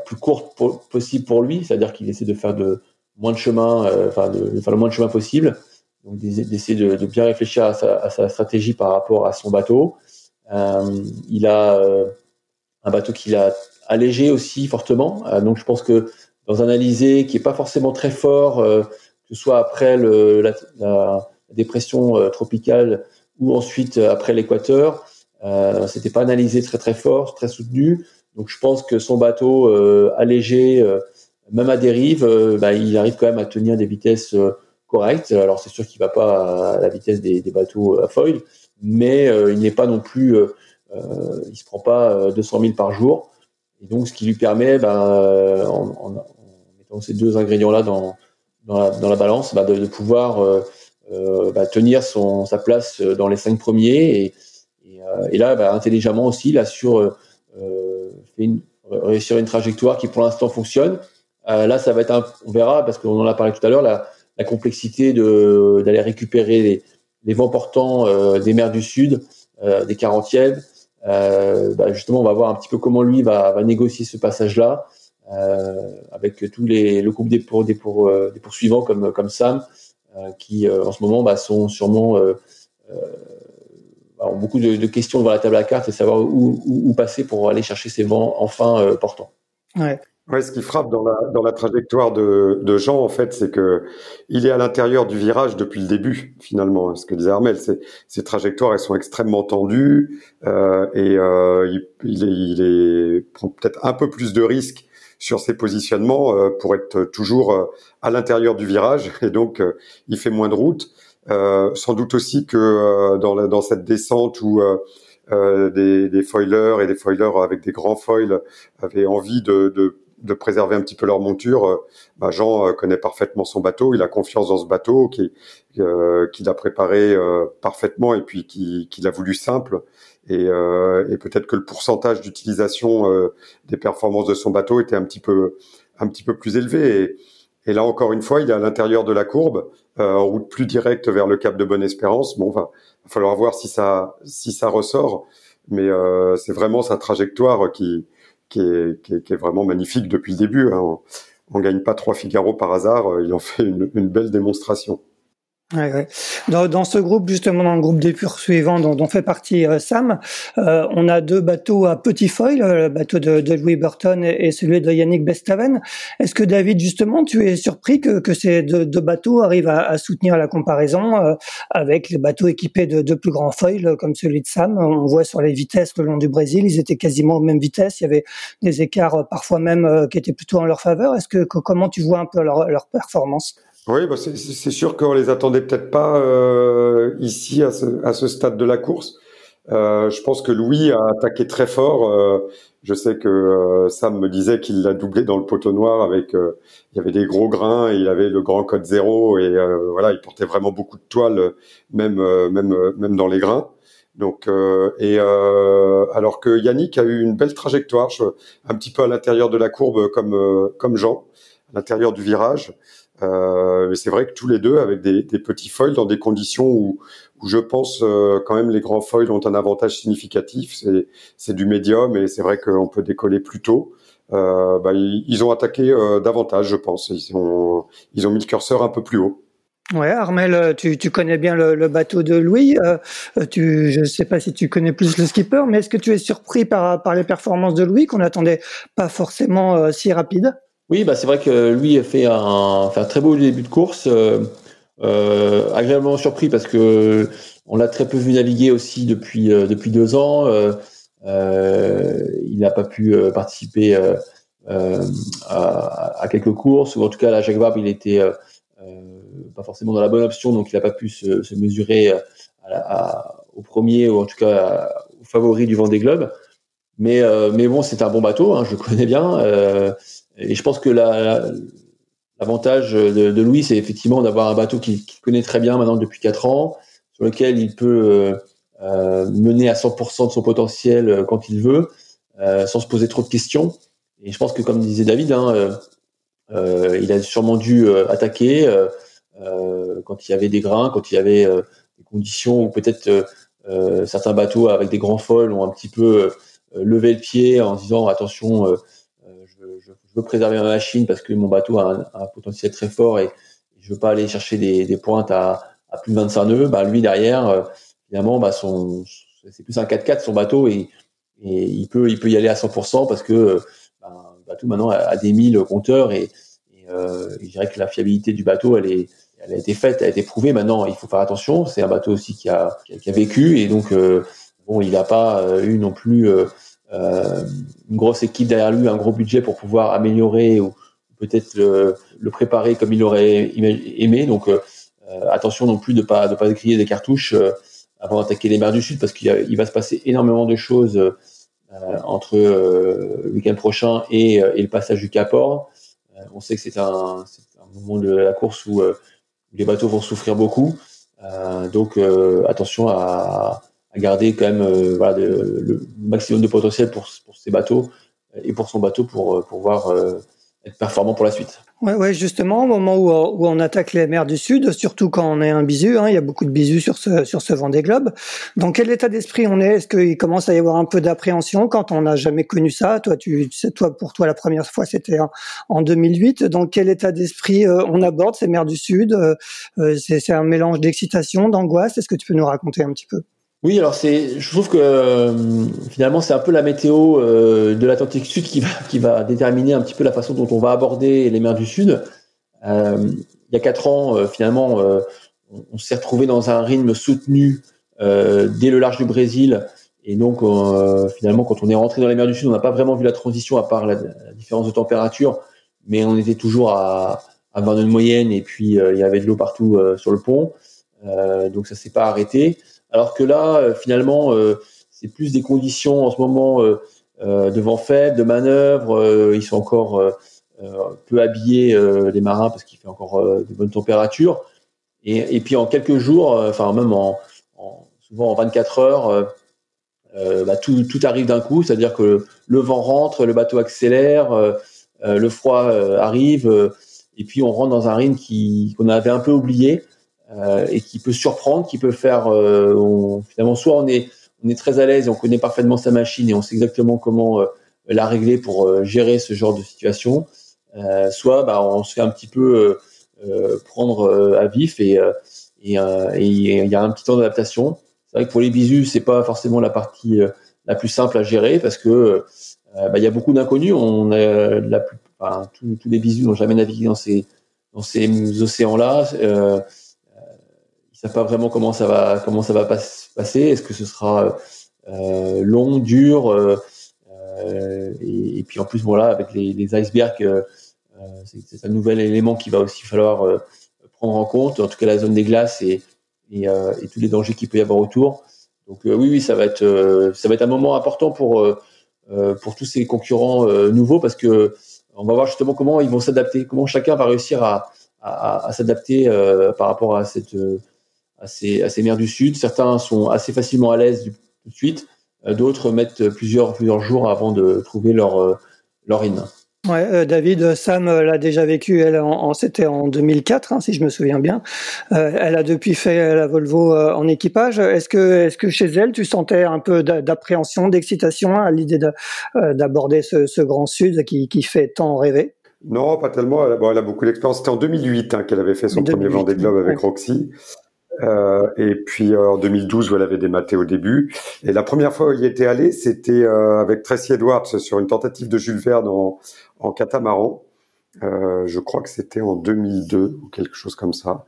plus courte possible pour lui, c'est-à-dire qu'il essaie de faire de moins de chemin, enfin de, faire le moins de chemin possible, donc d'essayer de, bien réfléchir à sa, stratégie par rapport à son bateau. il a un bateau qu'il a allégé aussi fortement, donc je pense que dans un alizé qui est pas forcément très fort, que ce soit après la, dépression euh, tropicale ou ensuite euh, après l'équateur. Euh, c'était pas analysé très très fort, très soutenu. Donc je pense que son bateau euh, allégé, même à dérive, bah, il arrive quand même à tenir des vitesses correctes. Alors c'est sûr qu'il va pas à la vitesse des, bateaux à foil, mais il n'est pas non plus, il se prend pas 200 000 par jour. Et donc ce qui lui permet, ben, en, mettant ces deux ingrédients là dans la, balance, bah, de, pouvoir euh, euh, bah, tenir sa place dans les cinq premiers. Et, euh, là, bah, intelligemment aussi, une, réussir une trajectoire qui pour l'instant fonctionne. Là, ça va être un, on verra parce qu'on en a parlé tout à l'heure, la, la, complexité de d'aller récupérer les, les, vents portants des mers du Sud, des 40e. Euh, bah justement, on va voir un petit peu comment lui va, va négocier ce passage-là. Euh, avec tous les le groupe des, pour, des, pour, euh, des poursuivants comme comme Sam euh, qui en ce moment bah, sont sûrement ont beaucoup de, de, questions devant la table à cartes et savoir où, où, passer pour aller chercher ces vents enfin portants. Ouais. Ouais, ce qui frappe dans la, dans la trajectoire de, de Jean, en fait, c'est que il est à l'intérieur du virage depuis le début, finalement. Ce que disait Armel, c'est ces trajectoires, elles sont extrêmement tendues euh, et euh, il, il, est, il prend peut-être un peu plus de risques sur ses positionnements euh, pour être toujours euh, à l'intérieur du virage et donc euh, il fait moins de route. sans doute aussi que dans, la, dans cette descente où des, des foilers et des foilers avec des grands foils avaient envie de, de, de préserver un petit peu leur monture. Bah Jean connaît parfaitement son bateau, il a confiance dans ce bateau qu'il euh, a préparé parfaitement et puis qu'il a voulu simple et, euh, et peut-être que le pourcentage d'utilisation euh, des performances de son bateau était un petit peu un petit peu plus élevé. Et, là encore une fois, il est à l'intérieur de la courbe, euh, en route plus directe vers le cap de Bonne-Espérance. Bon, va, va falloir voir si ça si ça ressort, mais euh, c'est vraiment sa trajectoire qui qui est, qui vraiment magnifique depuis le début. Hein. On, on gagne pas trois Figaro par hasard, il en fait une belle démonstration. Dans, dans, ce groupe, justement, dans le groupe des poursuivants dont, dont fait partie euh, Sam, euh, on a deux bateaux à petit foil, euh, le bateau de, de Louis Burton et, celui de Yannick Bestaven. Est-ce que David, justement, tu es surpris que, que ces deux, deux bateaux arrivent à, à, soutenir la comparaison euh, avec les bateaux équipés de, de plus grands foils comme celui de Sam? On voit sur les vitesses le long du Brésil, ils étaient quasiment aux mêmes vitesses. Il y avait des écarts parfois même qui étaient plutôt en leur faveur. Est-ce que, comment tu vois un peu leur, leur performance? Oui, bah c'est sûr qu'on les attendait peut-être pas euh, ici à ce, à ce, stade de la course. Euh, je pense que Louis a attaqué très fort. Euh, je sais que euh, Sam me disait qu'il l'a doublé dans le poteau noir avec. Euh, il y avait des gros grains, et il avait le grand code zéro et voilà, il portait vraiment beaucoup de toile, même même même dans les grains. Donc et alors que Yannick a eu une belle trajectoire, un petit peu à l'intérieur de la courbe comme comme Jean, à l'intérieur du virage. Euh, mais c'est vrai que tous les deux, avec des, petits foils dans des conditions où, je pense euh, quand même les grands foils ont un avantage significatif. C'est du médium et c'est vrai qu'on peut décoller plus tôt. Euh, bah, ils, ont attaqué davantage, je pense. Ils ont, mis le curseur un peu plus haut. Ouais, Armel, tu, connais bien le, bateau de Louis. Je ne sais pas si tu connais plus le skipper, mais est-ce que tu es surpris par, par les performances de Louis qu'on n'attendait pas forcément si rapide oui, bah c'est vrai que lui a fait un, fait un très beau début de course, euh, euh, agréablement surpris parce que on l'a très peu vu naviguer aussi depuis euh, depuis deux ans. Euh, euh, il n'a pas pu participer à, à, quelques courses ou en tout cas la Jacques Vabre il était pas forcément dans la bonne option donc il n'a pas pu se, se mesurer à, au premier ou en tout cas au favori du Vendée Globe. Mais mais bon c'est un bon bateau, hein, je le connais bien. Et je pense que l'avantage de, de, Louis, c'est effectivement d'avoir un bateau qu'il connaît très bien maintenant depuis 4 ans, sur lequel il peut euh, euh mener à 100% de son potentiel euh, quand il veut, euh, sans se poser trop de questions. Et je pense que, comme disait David, hein, euh, il a sûrement dû attaquer quand il y avait des grains, quand il y avait des conditions où peut-être certains bateaux avec des grands folles ont un petit peu levé le pied en disant attention, je, veux préserver ma machine parce que mon bateau a un, potentiel très fort et je veux pas aller chercher des, des pointes à, à, plus de 25 nœuds. Bah, lui derrière, finalement, bah, son, c'est plus un 4x4 son bateau et, et, il peut il peut y aller à 100% parce que bah, le bateau maintenant a, des 1000 compteurs et, euh, je dirais que la fiabilité du bateau elle est elle a été faite, elle a été prouvée. Maintenant, il faut faire attention. C'est un bateau aussi qui a, qui a, vécu et donc euh, bon, il n'a pas euh, eu non plus euh, euh, une grosse équipe derrière lui, un gros budget pour pouvoir améliorer ou peut-être le, le, préparer comme il aurait aimé. Donc attention non plus de pas de pas griller des cartouches avant d'attaquer les mers du Sud parce qu'il va se passer énormément de choses euh, entre euh, le week-end prochain et, euh, et, le passage du Cap Or. on sait que c'est un, un, moment de la course où les bateaux vont souffrir beaucoup. donc attention à, à, garder quand même voilà, de, le maximum de potentiel pour, pour ces bateaux et pour son bateau pour pouvoir être performant pour la suite. Ouais, ouais, justement, au moment où, où, on attaque les mers du Sud, surtout quand on est un bisu, hein, il y a beaucoup de bisus sur ce sur ce Vendée Globe. Dans quel état d'esprit on est? Est-ce qu'il commence à y avoir un peu d'appréhension quand on n'a jamais connu ça? Toi, tu, toi, pour toi, la première fois, c'était en, en, 2008. Dans quel état d'esprit euh, on aborde ces mers du Sud? Euh, euh C'est un mélange d'excitation, d'angoisse. Est-ce que tu peux nous raconter un petit peu? Oui, alors c'est, je trouve que euh, finalement c'est un peu la météo euh, de l'Atlantique Sud qui va qui va déterminer un petit peu la façon dont on va aborder les mers du Sud. Euh, il y a quatre ans, finalement, on, on s'est retrouvé dans un rythme soutenu dès le large du Brésil, et donc finalement, quand on est rentré dans les mers du Sud, on n'a pas vraiment vu la transition à part la, différence de température, mais on était toujours à, à 20 nœuds de moyenne, et puis il y avait de l'eau partout sur le pont, donc ça s'est pas arrêté. Alors que là, euh, finalement, euh, c'est plus des conditions en ce moment euh, de vent faible, de manœuvre. ils sont encore peu habillés les marins parce qu'il fait encore de bonnes températures. Et, puis en quelques jours, enfin même en, en, souvent en 24 heures, bah, tout, arrive d'un coup, c'est-à-dire que le vent rentre, le bateau accélère, le froid arrive, et puis on rentre dans un rythme qu'on avait un peu oublié. Euh, et qui peut surprendre, qui peut faire, euh, on, finalement, soit on est, on est très à l'aise, on connaît parfaitement sa machine et on sait exactement comment euh, la régler pour gérer ce genre de situation, soit bah, on se fait un petit peu prendre à vif et et il y a un petit temps d'adaptation. C'est vrai que pour les bisus, c'est pas forcément la partie la plus simple à gérer parce que bah, il y a beaucoup d'inconnus. On a la plus, enfin, tous, les bisus n'ont jamais navigué dans ces dans ces océans-là. Euh, savent pas vraiment comment ça va comment ça va passer. Est-ce que ce sera euh, long, dur euh, euh, et, et, puis en plus voilà avec les, les icebergs, euh, c'est un nouvel élément qui va aussi falloir prendre en compte. En tout cas la zone des glaces et, et, et tous les dangers qu'il peut y avoir autour. Donc oui oui ça va être ça va être un moment important pour pour tous ces concurrents nouveaux parce que on va voir justement comment ils vont s'adapter, comment chacun va réussir à, à, à s'adapter par rapport à cette à ces, à ces mers du Sud. Certains sont assez facilement à l'aise tout de suite, euh, d'autres mettent plusieurs, plusieurs jours avant de trouver leur, euh, leur in. Ouais, euh, David, Sam l'a déjà vécu. Elle, en, c'était en 2004, hein, si je me souviens bien. Euh, elle a depuis fait la Volvo en équipage. Est-ce que, est-ce que chez elle, tu sentais un peu d'appréhension, d'excitation à l'idée d'aborder ce, ce, grand Sud qui, qui fait tant rêver? Non, pas tellement. Elle, bon, elle a beaucoup d'expérience. C'était en 2008 hein, qu'elle avait fait son premier Vendée Globe avec Roxy. Euh, et puis euh, en 2012 où elle avait dématé au début. Et la première fois où il était allé, c'était euh, avec Tracy Edwards sur une tentative de Jules Verne en, en catamaran. Euh, je crois que c'était en 2002 ou quelque chose comme ça.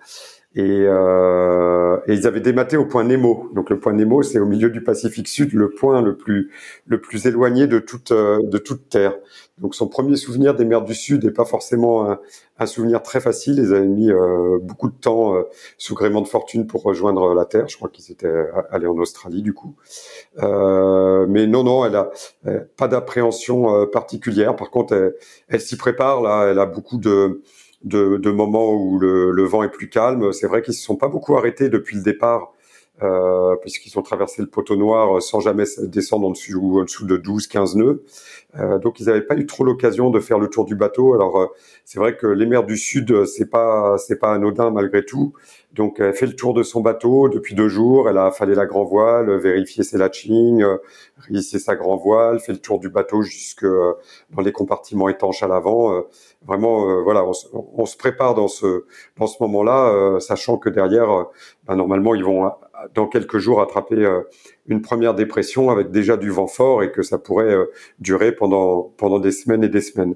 Et, euh, et, ils avaient dématé au point Nemo. Donc le point Nemo, c'est au milieu du Pacifique Sud, le point le plus le plus éloigné de toute de toute terre. Donc son premier souvenir des mers du Sud n'est pas forcément un, souvenir très facile. Ils avaient mis euh, beaucoup de temps euh, sous gréement de fortune pour rejoindre la Terre. Je crois qu'ils étaient allés en Australie du coup. Euh, mais non, non, elle a pas d'appréhension euh, particulière. Par contre, elle, elle s'y prépare là. Elle a beaucoup de de, de moments où le, le, vent est plus calme. C'est vrai qu'ils se sont pas beaucoup arrêtés depuis le départ euh, puisqu'ils ont traversé le poteau noir sans jamais descendre en dessous, en dessous de 12-15 nœuds. Euh, donc ils n'avaient pas eu trop l'occasion de faire le tour du bateau. Alors euh, c'est vrai que les mers du sud c'est pas c'est pas anodin malgré tout. Donc elle fait le tour de son bateau depuis deux jours. Elle a affalé la grand voile, vérifié ses latchings, réhissé sa grand voile, fait le tour du bateau jusque dans les compartiments étanches à l'avant. vraiment voilà, on, on, se prépare dans ce dans ce moment-là, sachant que derrière, ben, normalement ils vont dans quelques jours attraper euh, une première dépression avec déjà du vent fort et que ça pourrait euh, durer pendant pendant des semaines et des semaines.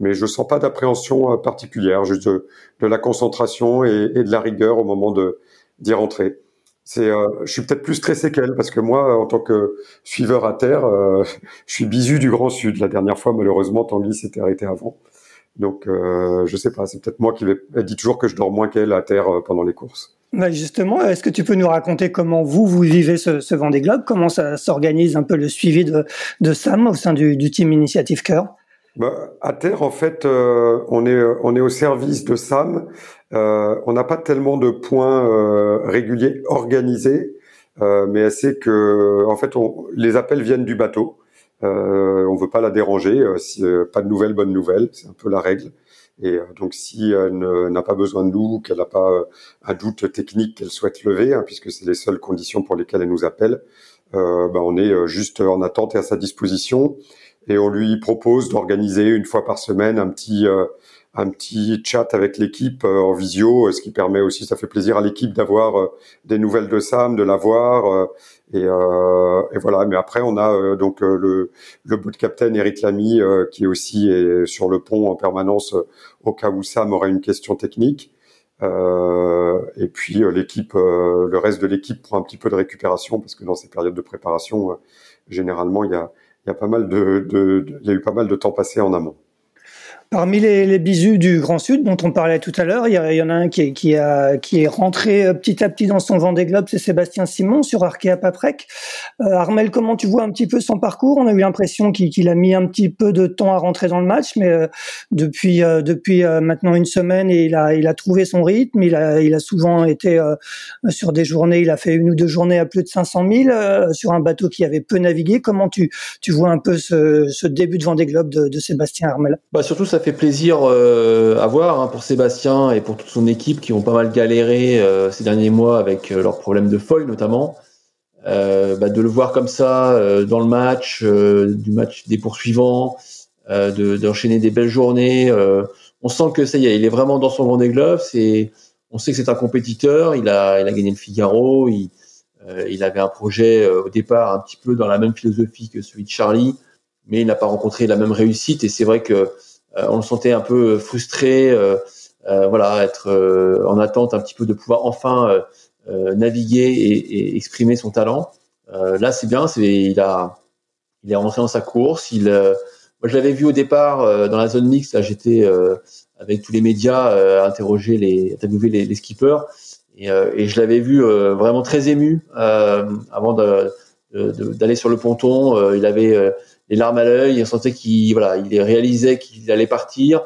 Mais je sens pas d'appréhension euh, particulière, juste de, la concentration et, de la rigueur au moment de d'y rentrer. C'est, je suis peut-être plus stressé qu'elle parce que moi, en tant que suiveur à terre, je suis bisu du Grand Sud. La dernière fois, malheureusement, Tanguy s'était arrêté avant. Donc, je sais pas. C'est peut-être moi qui vais. Elle dit toujours que je dors moins qu'elle à terre pendant les courses. Bah justement, est-ce que tu peux nous raconter comment vous, vous vivez ce, ce Vendée Globe? Comment ça s'organise un peu le suivi de, de Sam au sein du, du team Initiative Cœur? Bah, à terre, en fait, euh, on est on est au service de Sam. Euh, on n'a pas tellement de points euh, réguliers organisés, euh, mais sait que en fait, on, les appels viennent du bateau. Euh, on veut pas la déranger. si, pas de nouvelles, bonnes nouvelles, c'est un peu la règle. Et euh, donc, si elle n'a pas besoin de nous, qu'elle n'a pas euh, un doute technique qu'elle souhaite lever, hein, puisque c'est les seules conditions pour lesquelles elle nous appelle, euh, ben on est juste en attente et à sa disposition. Et on lui propose d'organiser une fois par semaine un petit un petit chat avec l'équipe en visio, ce qui permet aussi, ça fait plaisir à l'équipe d'avoir des nouvelles de Sam, de la voir. Et, euh, et, voilà. Mais après, on a euh, donc euh, le, le bout de capitaine Eric Lamy qui est aussi est sur le pont en permanence au cas où Sam aurait une question technique. et puis l'équipe, le reste de l'équipe prend un petit peu de récupération parce que dans ces périodes de préparation, généralement, il y a, y a pas mal de, de, il y a eu pas mal de temps passé en amont. Parmi les, les, bisous du Grand Sud dont on parlait tout à l'heure, il, y, en a un qui est, qui, a, qui est rentré euh, petit à petit dans son Vendée Globe, c'est Sébastien Simon sur Arkea Paprec. Euh, Armel, comment tu vois un petit peu son parcours? On a eu l'impression qu'il a mis un petit peu de temps à rentrer dans le match, mais euh, depuis euh, depuis maintenant une semaine, il a il a trouvé son rythme. Il a il a souvent été sur des journées, il a fait une ou deux journées à plus de 500 000 sur un bateau qui avait peu navigué. Comment tu tu vois un peu ce, ce début de Vendée Globe de, de Sébastien Armel? Bah surtout ça fait plaisir euh, à voir hein, pour Sébastien et pour toute son équipe qui ont pas mal galéré euh, ces derniers mois avec euh, leurs problèmes de foil notamment. Bah, de le voir comme ça dans le match, du match des poursuivants, d'enchaîner des belles journées. on sent que ça y est, il est vraiment dans son Vendée Globe. C'est, on sait que c'est un compétiteur. Il a, gagné le Figaro. Il, avait un projet au départ un petit peu dans la même philosophie que celui de Charlie, mais il n'a pas rencontré la même réussite. Et c'est vrai que on le sentait un peu frustré, euh, euh, voilà, être en attente un petit peu de pouvoir enfin naviguer et, exprimer son talent. là, c'est bien, c'est il a il est rentré dans sa course. Il, moi, je l'avais vu au départ dans la zone mixte. Là, j'étais avec tous les médias interroger les, interviewer les, les skippers, et, et je l'avais vu vraiment très ému avant d'aller sur le ponton. il avait les larmes à l'œil. On sentait qu'il voilà, il réalisait qu'il allait partir.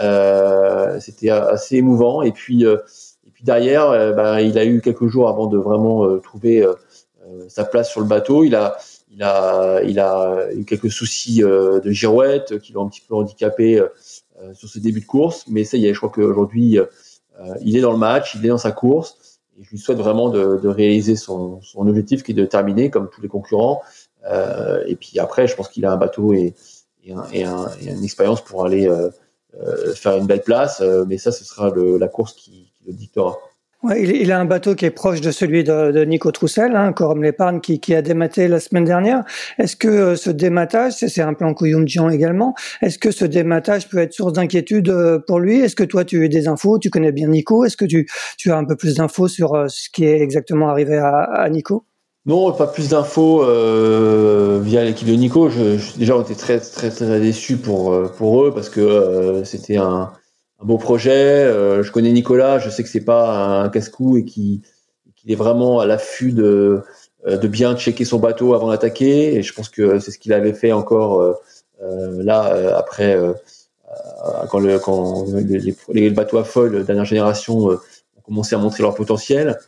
Euh, c'était assez émouvant. Et puis, euh, et puis derrière, euh, bah, il a eu quelques jours avant de vraiment trouver sa place sur le bateau. Il a, il a, il a eu quelques soucis de girouette qui l'ont un petit peu handicapé sur ce début de course. Mais ça y est, je crois qu'aujourd'hui, il est dans le match, il est dans sa course. Et je lui souhaite vraiment de, réaliser son, objectif qui est de terminer comme tous les concurrents et puis après, je pense qu'il a un bateau et, et, un, et, un, et une expérience pour aller euh, euh, faire une belle place. mais ça, ce sera la course qui, le dictera. Il, a un bateau qui est proche de celui de, Nico Troussel, hein, Corum l'épargne, qui, a dématé la semaine dernière. Est-ce que ce dématage, c'est un plan Kouyumjian également, est-ce que ce dématage peut être source d'inquiétude pour lui? Est-ce que toi, tu as des infos? Tu connais bien Nico Est-ce que tu, as un peu plus d'infos sur ce qui est exactement arrivé à Nico? Non, pas plus d'infos euh, via l'équipe de Nico. Je, je, déjà, on était très très très déçus pour euh, pour eux parce que euh, c'était un, un, beau projet. Euh, je connais Nicolas, je sais que c'est pas un casse-cou et qu'il est vraiment à l'affût de de bien checker son bateau avant d'attaquer. Et je pense que c'est ce qu'il avait fait encore là après quand le quand les, bateaux à foil dernière génération ont commencé à montrer leur potentiel.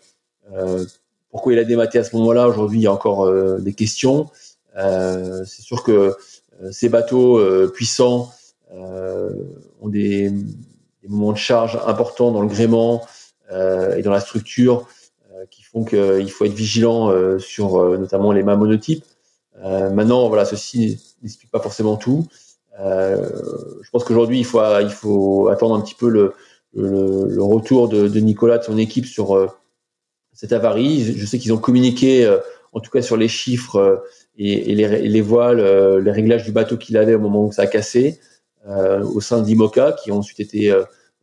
Pourquoi il a dématé à ce moment-là. Aujourd'hui, il y a encore des questions. c'est sûr que ces bateaux puissants ont des, des, moments de charge importants dans le gréement et dans la structure qui font qu'il faut être vigilant sur notamment les mâts monotypes. maintenant, voilà, ceci n'explique pas forcément tout. Euh, je pense qu'aujourd'hui, il faut, il faut attendre un petit peu le, le, le retour de, de, Nicolas, de son équipe sur euh, cette avarie. Je sais qu'ils ont communiqué, euh, en tout cas sur les chiffres et, et, les, les, voiles, les réglages du bateau qu'il avait au moment où ça a cassé, au sein d'IMOCA, qui ont ensuite été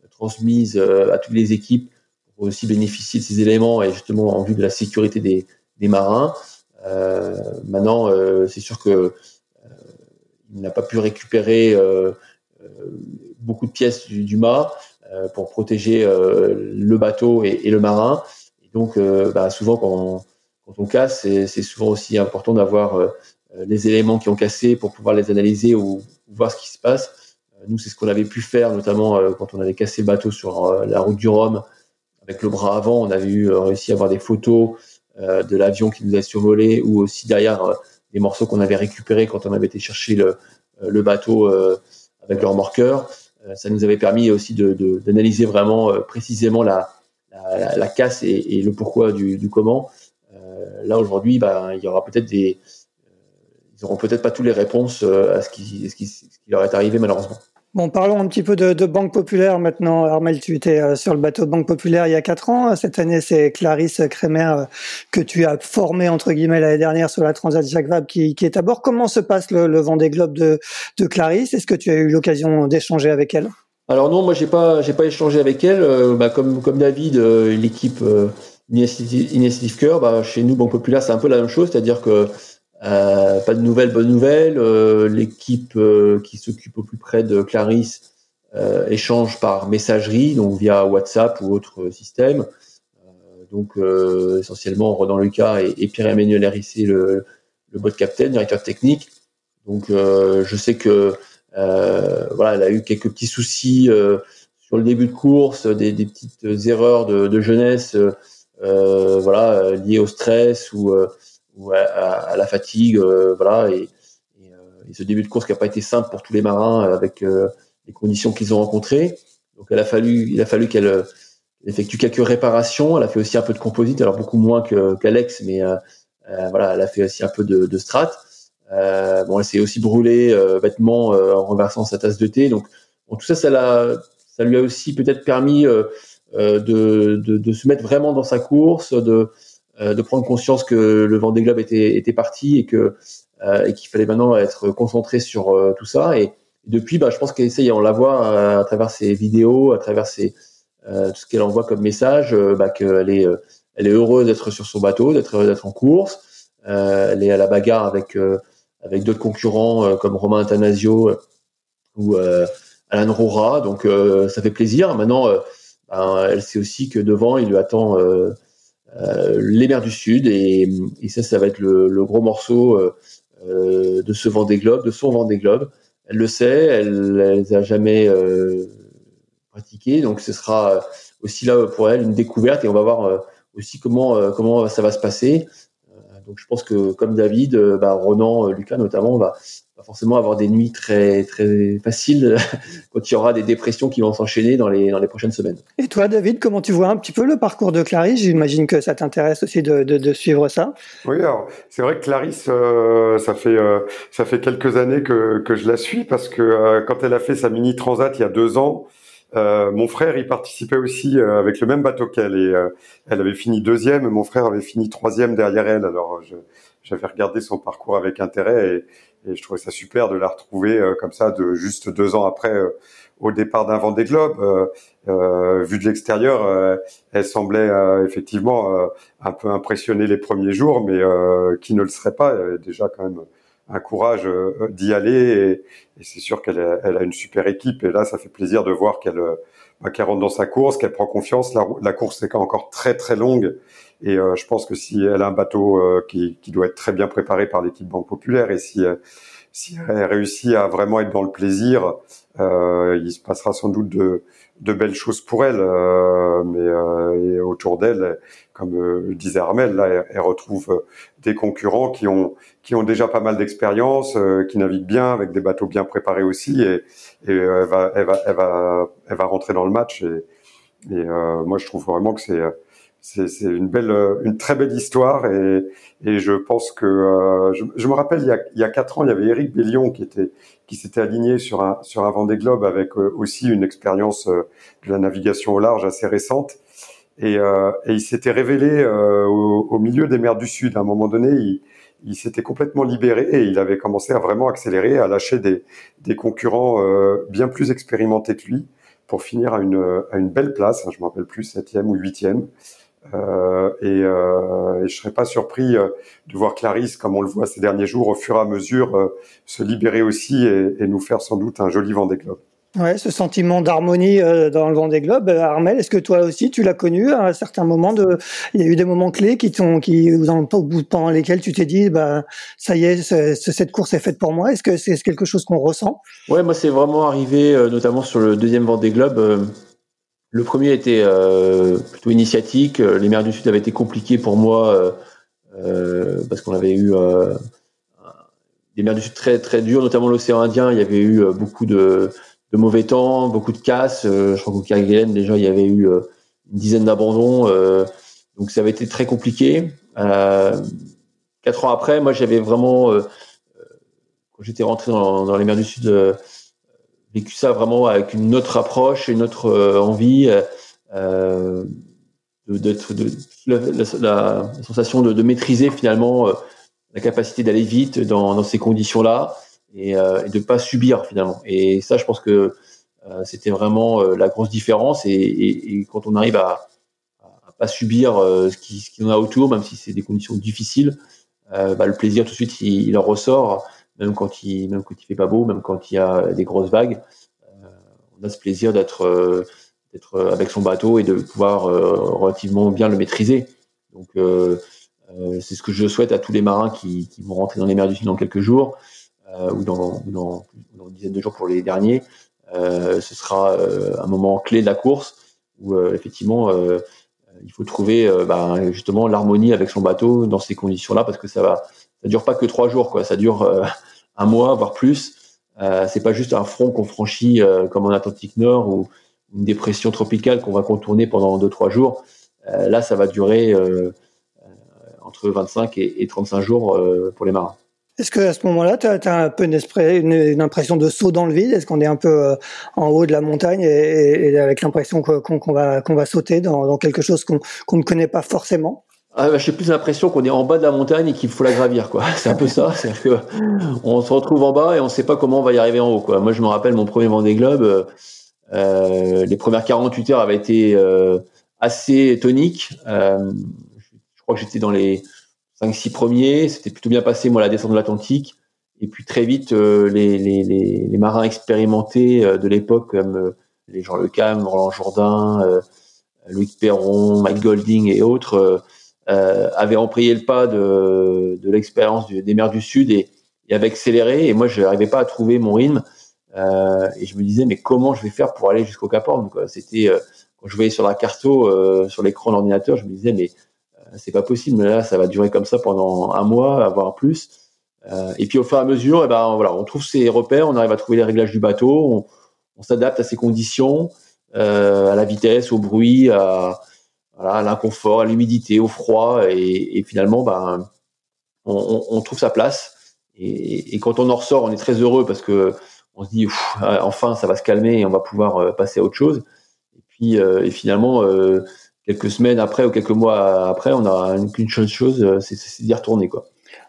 transmises à toutes les équipes pour aussi bénéficier de ces éléments et justement en vue de la sécurité des, marins. Euh, maintenant, euh, c'est sûr que il n'a pas pu récupérer euh, euh, beaucoup de pièces du, mât euh, pour protéger le bateau et, le marin. Donc, bah, souvent, quand on, casse, c'est souvent aussi important d'avoir les éléments qui ont cassé pour pouvoir les analyser ou, voir ce qui se passe. Nous, c'est ce qu'on avait pu faire, notamment quand on avait cassé le bateau sur la route du Rhum avec le bras avant. On avait eu réussi à avoir des photos de l'avion qui nous a survolé ou aussi derrière des morceaux qu'on avait récupérés quand on avait été chercher le, euh, bateau euh, avec le remorqueur. Euh, ça nous avait permis aussi d'analyser vraiment précisément la, la, casse et, le pourquoi du, comment. là aujourd'hui, bah, il y aura peut-être des, ils auront peut-être pas toutes les réponses à ce qui, leur est arrivé malheureusement. Bon, parlons un petit peu de, Banque Populaire maintenant. Armel, tu étais euh, sur le bateau de Banque Populaire il y a quatre ans. Cette année, c'est Clarisse euh, que tu as formé entre guillemets l'année dernière sur la Transat Jacques qui, est à bord. Comment se passe le, le Vendée Globe de, de Clarisse? Est-ce que tu as eu l'occasion d'échanger avec elle? Alors non, moi j'ai pas j'ai pas échangé avec elle. Euh, bah, comme comme David, l'équipe Initiative Cœur, bah, chez nous Banque Populaire, c'est un peu la même chose, c'est-à-dire que euh, pas de nouvelles, bonnes nouvelles. Euh, l'équipe euh, qui s'occupe au plus près de Clarisse échange par messagerie, donc via WhatsApp ou autre système. donc essentiellement Ronan Lucas et, Pierre-Emmanuel Hérissé, le, le bot captain, directeur technique. Donc je sais que voilà, elle a eu quelques petits soucis sur le début de course, des, des petites erreurs de, de jeunesse, voilà, liées au stress ou ou à, la fatigue, euh, voilà, et, euh, et, ce début de course qui n'a pas été simple pour tous les marins euh, avec les conditions qu'ils ont rencontrées. Donc, elle a fallu, il a fallu qu'elle effectue quelques réparations. Elle a fait aussi un peu de composite, alors beaucoup moins qu'Alex, mais voilà, elle a fait aussi un peu de, de strat. Euh, bon, elle s'est aussi brûlée euh, bêtement en renversant sa tasse de thé. Donc, bon, tout ça, ça, l'a, ça lui a aussi peut-être permis de, de, de, se mettre vraiment dans sa course, de, euh, de prendre conscience que le Vendée Globe était, était parti et que euh, et qu'il fallait maintenant être concentré sur euh, tout ça. Et, depuis, bah, je pense qu'elle essaye, on la voit à, travers ses vidéos, à travers ses, tout ce qu'elle envoie comme message, bah, qu'elle est, elle est heureuse d'être sur son bateau, d'être, d'être en course. elle est à la bagarre avec, avec d'autres concurrents comme Romain Athanasio ou Alan Rora. Donc, ça fait plaisir. Maintenant, ben, elle sait aussi que devant, il lui attend euh, les mers du Sud et, ça, ça va être le, gros morceau euh, euh, de ce Vendée Globe, de son Vendée Globe. Elle le sait, elle les a jamais pratiqué, donc ce sera aussi là pour elle une découverte et on va voir aussi comment ça va se passer. Donc je pense que comme David, bah, Ronan, Lucas notamment, va forcément avoir des nuits très très faciles quand il y aura des dépressions qui vont s'enchaîner dans les dans les prochaines semaines. Et toi, David, comment tu vois un petit peu le parcours de Clarisse? J'imagine que ça t'intéresse aussi de, de, de, suivre ça. Oui, alors c'est vrai que Clarisse, euh, ça fait euh, ça fait quelques années que que je la suis parce que euh, quand elle a fait sa mini transat il y a deux ans. Mon frère y participait aussi avec le même bateau qu'elle et elle avait fini deuxième, mon frère avait fini troisième derrière elle. Alors j'avais regardé son parcours avec intérêt et, et je trouvais ça super de la retrouver euh, comme ça, de juste deux ans après euh, au départ d'un Vendée Globe. Euh, euh, vu de l'extérieur, elle semblait effectivement un peu impressionner les premiers jours, mais qui ne le serait pas. Déjà quand même un courage d'y aller et, et c'est sûr qu'elle a, elle a, une super équipe et là ça fait plaisir de voir qu'elle bah, qu'elle rentre dans sa course, qu'elle prend confiance. La, la course est encore très très longue et je pense que si elle a un bateau qui, qui, doit être très bien préparé par l'équipe Banque Populaire et si si elle réussit à vraiment être dans le plaisir, il se passera sans doute de, de belles choses pour elle. mais et autour d'elle, comme le disait Armel, là, elle, retrouve des concurrents qui ont qui ont déjà pas mal d'expérience, qui naviguent bien avec des bateaux bien préparés aussi, et, et elle va elle va elle va elle va rentrer dans le match. Et, et moi, je trouve vraiment que c'est c'est une belle, euh, une très belle histoire et, et je pense que euh, je, je, me rappelle il y, a, il y a quatre ans il y avait Eric Bellion qui était qui s'était aligné sur un sur un Vendée Globe avec euh, aussi une expérience de la navigation au large assez récente et, et il s'était révélé au, au, milieu des mers du Sud. À un moment donné il, il s'était complètement libéré et il avait commencé à vraiment accélérer à lâcher des des concurrents bien plus expérimentés que lui pour finir à une à une belle place. Je me rappelle plus septième ou huitième. Euh, et, euh, et, je serais pas surpris euh, de voir Clarisse, comme on le voit ces derniers jours, au fur et à mesure euh, se libérer aussi et, et, nous faire sans doute un joli Vendée Globe. Ouais, ce sentiment d'harmonie dans le Vendée Globe, Armel, est-ce que toi aussi tu l'as connu à un certain moment de, il y a eu des moments clés qui t'ont, qui pendant lesquels tu t'es dit, bah ça y est, cette course est faite pour moi. Est-ce que c'est quelque chose qu'on ressent? Ouais, moi c'est vraiment arrivé, notamment sur le deuxième Vendée Globe le premier était euh, plutôt initiatique. Les mers du Sud avaient été compliquées pour moi euh, euh, parce qu'on avait eu des mers du Sud très très dures, notamment l'océan Indien. Il y avait eu beaucoup de, de, mauvais temps, beaucoup de casse. je crois qu'au Kerguelen, déjà, il y avait eu une dizaine d'abandons. donc ça avait été très compliqué. quatre ans après, moi, j'avais vraiment quand j'étais rentré dans, dans, les mers du Sud vécu ça vraiment avec une autre approche, une autre euh, envie, euh, d'être de, la, la, sensation de, de maîtriser finalement euh, la capacité d'aller vite dans, dans ces conditions-là et, euh, de pas subir finalement. Et ça, je pense que euh, c'était vraiment la grosse différence. Et, et, et, quand on arrive à, à pas subir ce qui ce qu'on a autour, même si c'est des conditions difficiles, bah, le plaisir tout de suite il, il en ressort même quand il même quand il fait pas beau, même quand il y a des grosses vagues, euh, on a ce plaisir d'être euh, d'être avec son bateau et de pouvoir euh, relativement bien le maîtriser. Donc c'est ce que je souhaite à tous les marins qui, qui vont rentrer dans les mers du Sud dans quelques jours ou dans, dans, dans, une dizaine de jours pour les derniers. ce sera un moment clé de la course où effectivement il faut trouver bah, justement l'harmonie avec son bateau dans ces conditions-là parce que ça va ça dure pas que trois jours, quoi. Ça dure euh, un mois, voire plus. Euh, c'est pas juste un front qu'on franchit euh, comme en Atlantique Nord ou une dépression tropicale qu'on va contourner pendant deux trois jours. Euh, là, ça va durer entre 25 et, et 35 jours pour les marins. Est-ce que à ce moment-là, tu as, un peu une, impression de saut dans le vide? Est-ce qu'on est un peu en haut de la montagne et, avec l'impression qu'on va, sauter dans, quelque chose qu'on ne connaît pas forcément? Ah, bah, j'ai plus l'impression qu'on est en bas de la montagne et qu'il faut la gravir, quoi. C'est un peu ça. C'est-à-dire que on se retrouve en bas et on sait pas comment on va y arriver en haut. Moi, je me rappelle mon premier Vendée Globe. Euh, euh les premières 48 heures avaient été euh, assez toniques. Euh, je crois que j'étais dans les 5-6 premiers. C'était plutôt bien passé, moi, la descente de l'Atlantique. Et puis très vite, les, les, marins expérimentés de l'époque, comme les Jean Le Cam, Roland Jourdain, Louis Perron, Mike Golding et autres euh, avait emprayé le pas de, l'expérience des mers du Sud et, avait accéléré. Et moi, je n'arrivais pas à trouver mon rythme. Euh, et je me disais, mais comment je vais faire pour aller jusqu'au Cap Horn C'était euh, quand je voyais sur la carte, euh, sur l'écran de l'ordinateur, je me disais, mais euh, c'est pas possible. Mais là, ça va durer comme ça pendant un mois, voire plus. et puis au fur et à mesure, eh ben voilà, on trouve ses repères, on arrive à trouver les réglages du bateau, on, on s'adapte à ses conditions, à la vitesse, au bruit, à à l'inconfort, à l'humidité, au froid, et, et finalement, ben, on, on, trouve sa place. Et, et, quand on en ressort, on est très heureux parce que on se dit, enfin, ça va se calmer et on va pouvoir euh, passer à autre chose. Et puis, euh, et finalement, euh, quelques semaines après ou quelques mois après, on a qu'une seule chose, c'est d'y retourner, quoi.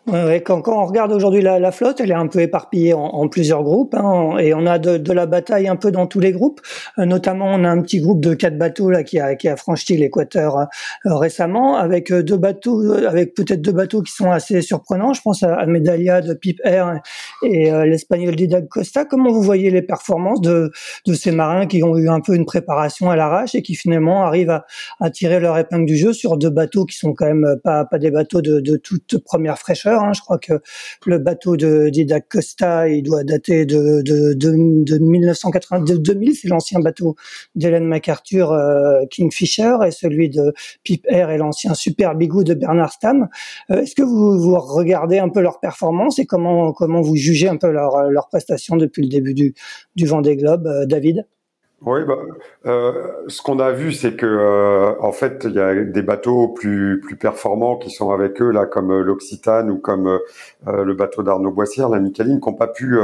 Ouais, quand, quand, on regarde aujourd'hui la, la, flotte, elle est un peu éparpillée en, en plusieurs groupes, hein, et on a de, de, la bataille un peu dans tous les groupes. Euh, notamment, on a un petit groupe de quatre bateaux là qui a, qui a franchi l'équateur euh, récemment, avec euh, deux bateaux, avec peut-être deux bateaux qui sont assez surprenants. Je pense à, à Medalia de Pip Air et l'espagnol Didag Costa. Comment vous voyez les performances de, de ces marins qui ont eu un peu une préparation à l'arrache et qui finalement arrivent à, à, tirer leur épingle du jeu sur deux bateaux qui sont quand même pas, pas des bateaux de, de toute première fraîcheur? Hein. Je crois que le bateau de Didac Costa, il doit dater de, de, de, de 1980, de 2000. C'est l'ancien bateau d'Hélène MacArthur euh, Kingfisher et celui de Pip Air et l'ancien Super Bigou de Bernard Stam. Euh, est-ce que vous, vous regardez un peu leur performance et comment comment vous jugez un peu leur leur prestation depuis le début du du Vendée Globe, David? Oui, bah, euh, ce qu'on a vu, c'est que euh, en fait, il y a des bateaux plus plus performants qui sont avec eux là, comme euh, l'Occitane ou comme euh, le bateau d'Arnaud Boissière, la Micaline, qui n'ont pas pu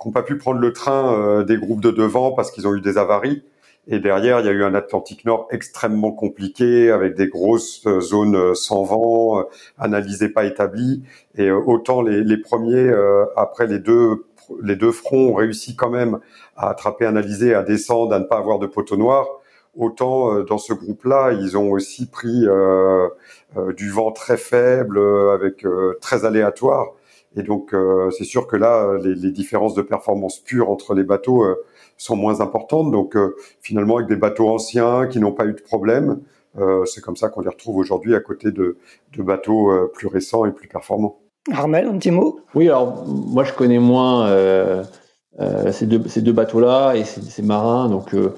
qui pas pu prendre le train des groupes de devant parce qu'ils ont eu des avaries. Et derrière, il y a eu un Atlantique Nord extrêmement compliqué avec des grosses zones sans vent, analysées pas établies. Et autant les, les premiers, après les deux les deux fronts ont réussi quand même à attraper, analyser, à descendre, à ne pas avoir de poteau noir. Autant euh, dans ce groupe-là, ils ont aussi pris euh, euh, du vent très faible, avec très aléatoire. Et donc, c'est sûr que là, les, les, différences de performance pure entre les bateaux sont moins importantes. Donc, finalement, avec des bateaux anciens qui n'ont pas eu de problème, c'est comme ça qu'on les retrouve aujourd'hui à côté de, de bateaux plus récents et plus performants. Armel, un petit mot? Oui, alors moi je connais moins ces deux, ces deux bateaux-là et ces, ces, marins, donc euh,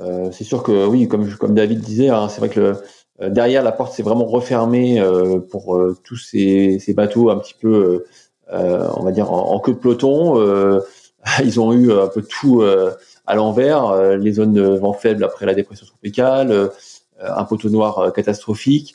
euh c'est sûr que oui, comme, comme David disait, hein, c'est vrai que le, euh, derrière la porte s'est vraiment refermée euh, pour tous ces, ces, bateaux un petit peu, on va dire, en, en, queue de peloton. ils ont eu un peu tout à l'envers, les zones de vent faible après la dépression tropicale, un poteau noir catastrophique.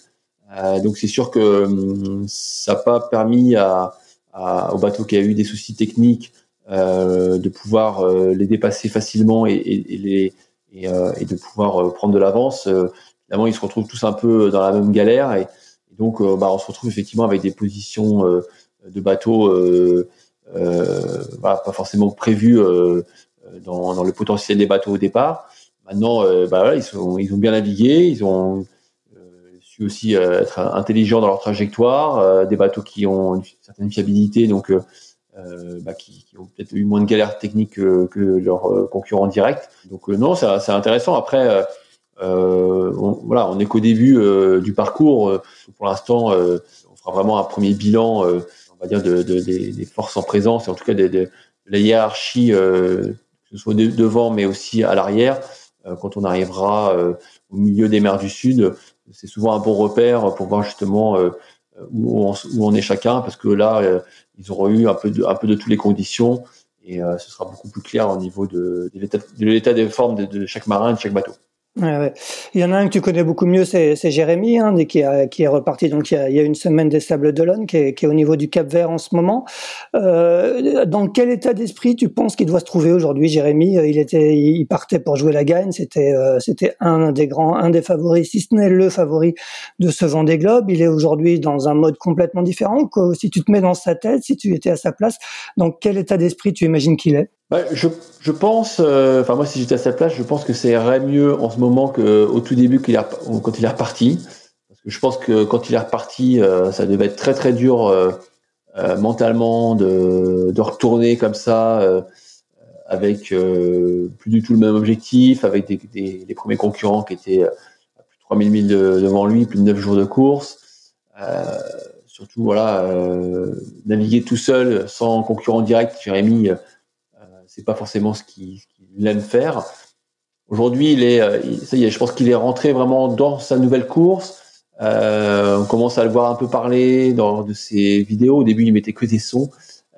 Euh, donc c'est sûr que hum, ça n'a pas permis à, à, au bateau qui a eu des soucis techniques euh, de pouvoir euh, les dépasser facilement et, et, et les, et, euh, et, de pouvoir euh, prendre de l'avance. évidemment, ils se retrouvent tous un peu dans la même galère et, donc bah, on se retrouve effectivement avec des positions de bateaux voilà, pas forcément prévues dans, dans, le potentiel des bateaux au départ. Maintenant, bah, voilà, ils, sont, ils ont bien navigué, ils ont aussi euh, être intelligents dans leur trajectoire, euh, des bateaux qui ont une certaine fiabilité, donc euh, bah, qui, ont peut-être eu moins de galères techniques que, leurs concurrents directs. Donc non, c'est intéressant. Après, on, voilà, on est qu'au début du parcours. pour l'instant, on fera vraiment un premier bilan, on va dire, de, de, des, forces en présence, et en tout cas de, la hiérarchie, que ce soit devant, mais aussi à l'arrière, quand on arrivera au milieu des mers du Sud c'est souvent un bon repère pour voir justement euh, où on, est chacun, parce que là, euh, ils auront eu un peu de, un toutes les conditions et euh, ce sera beaucoup plus clair au niveau de, de l'état des formes de, de chaque marin, de chaque bateau. Il y en a un que tu connais beaucoup mieux, c'est Jérémy, hein, qui, a, qui est reparti donc il y, a, il y a une semaine des Sables d'Olonne, qui est, qui est au niveau du Cap Vert en ce moment. Euh, dans quel état d'esprit tu penses qu'il doit se trouver aujourd'hui, Jérémy? Il était, il partait pour jouer la gagne. C'était, euh, c'était un des grands, un des favoris, si ce n'est le favori de ce Vendée Globe. Il est aujourd'hui dans un mode complètement différent. Si tu te mets dans sa tête, si tu étais à sa place, dans quel état d'esprit tu imagines qu'il est? Bah, je, je, pense, euh, enfin moi si j'étais à sa place, je pense que ça irait mieux en ce moment qu'au tout début qu'il quand il est reparti. Parce que je pense que quand il est reparti, euh, ça devait être très très dur euh, euh mentalement de, de, retourner comme ça euh, avec plus du tout le même objectif, avec des, des, les premiers concurrents qui étaient à plus de 3000 milles devant lui, plus de 9 jours de course. surtout voilà, naviguer tout seul sans concurrent direct, Jérémy c'est pas forcément ce qu'il aime faire. Aujourd'hui, il est, euh, ça y est, je pense qu'il est rentré vraiment dans sa nouvelle course. Euh, on commence à le voir un peu parler dans de ses vidéos. Au début, il mettait que des sons,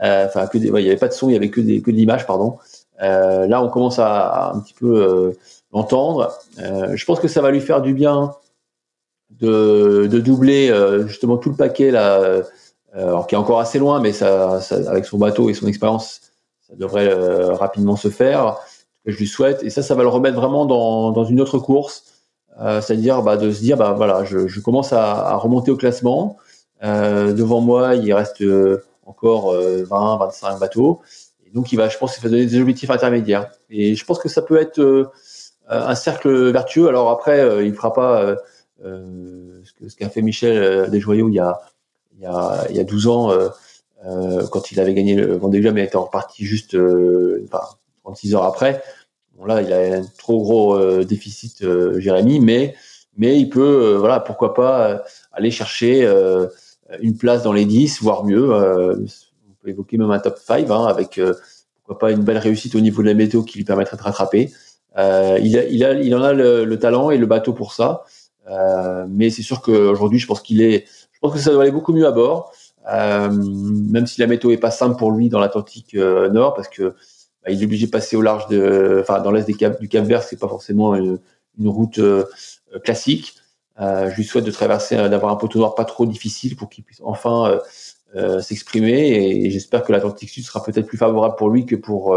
euh, enfin que il y avait pas de son, il y avait que des que pardon. Là, on commence à, un petit peu l'entendre. Je pense que ça va lui faire du bien de, de doubler justement tout le paquet là, alors qui est encore assez loin, mais ça, avec son bateau et son expérience, ça devrait euh, rapidement se faire. Je lui souhaite. Et ça, ça va le remettre vraiment dans, dans une autre course. Euh, c'est-à-dire bah, de se dire, bah voilà, je, je commence à, à, remonter au classement. Euh, devant moi, il reste euh, encore 20, 25 bateaux. Donc, il va, je pense, qu'il va donner des objectifs intermédiaires. Et je pense que ça peut être un cercle vertueux. Alors après, il fera pas ce qu'a fait Michel Desjoyaux il y a, il y a, il y a 12 ans euh, quand il avait gagné le Vendée Globe, il était reparti juste euh, enfin, 36 heures après. Bon là, il a un trop gros euh, déficit, Jérémy, mais mais il peut, voilà, pourquoi pas aller chercher une place dans les 10, voire mieux. on peut évoquer même un top 5 hein, avec pourquoi pas une belle réussite au niveau de la météo qui lui permettrait de rattraper. il, a, il, a, il en a le, talent et le bateau pour ça. mais c'est sûr qu'aujourd'hui, je pense qu'il est, je pense que ça doit aller beaucoup mieux à bord. Euh, même si la météo est pas simple pour lui dans l'Atlantique euh, Nord, parce que bah, il est obligé de passer au large de, enfin dans l'est du Cap Vert, c'est pas forcément une, route euh, classique. je lui souhaite de traverser, d'avoir un poteau noir pas trop difficile pour qu'il puisse enfin s'exprimer et, j'espère que l'Atlantique Sud sera peut-être plus favorable pour lui que pour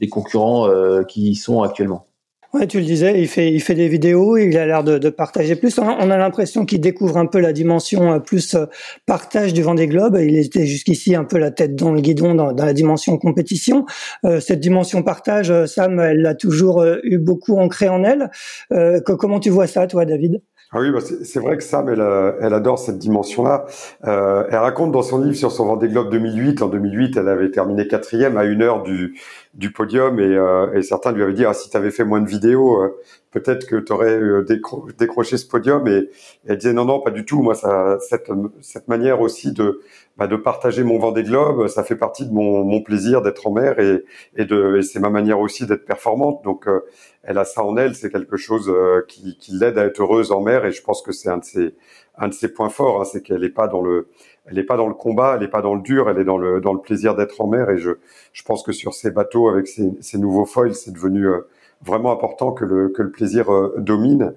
des concurrents qui y sont actuellement. Ouais, tu le disais, il fait, il fait des vidéos, il a l'air de, de, partager plus. On a, l'impression qu'il découvre un peu la dimension euh, plus euh, partage du Vendée Globe. Il était jusqu'ici un peu la tête dans le guidon dans, dans la dimension compétition. Euh, cette dimension partage, euh, Sam, elle l'a toujours eu beaucoup ancré en elle. Euh, comment tu vois ça, toi, David? Ah oui, bah c'est vrai que Sam, elle, elle adore cette dimension-là. Euh, elle raconte dans son livre sur son Vendée Globe 2008. En 2008, elle avait terminé quatrième à une heure du, du podium et, euh, et certains lui avaient dit ah, si tu avais fait moins de vidéos, euh, peut-être que tu aurais euh, décroché ce podium. Et, elle disait non, non, pas du tout. Moi, ça, cette, cette manière aussi de, bah, de partager mon Vendée Globe, ça fait partie de mon, mon plaisir d'être en mer et, et, et c'est ma manière aussi d'être performante. Donc, elle a ça en elle, c'est quelque chose euh, qui, qui l'aide à être heureuse en mer et je pense que c'est un de ses un de ses points forts, hein, c'est qu'elle n'est pas dans le elle est pas dans le combat, elle n'est pas dans le dur, elle est dans le dans le plaisir d'être en mer et je je pense que sur ces bateaux avec ces, ces nouveaux foils, c'est devenu euh, vraiment important que le que le plaisir euh, domine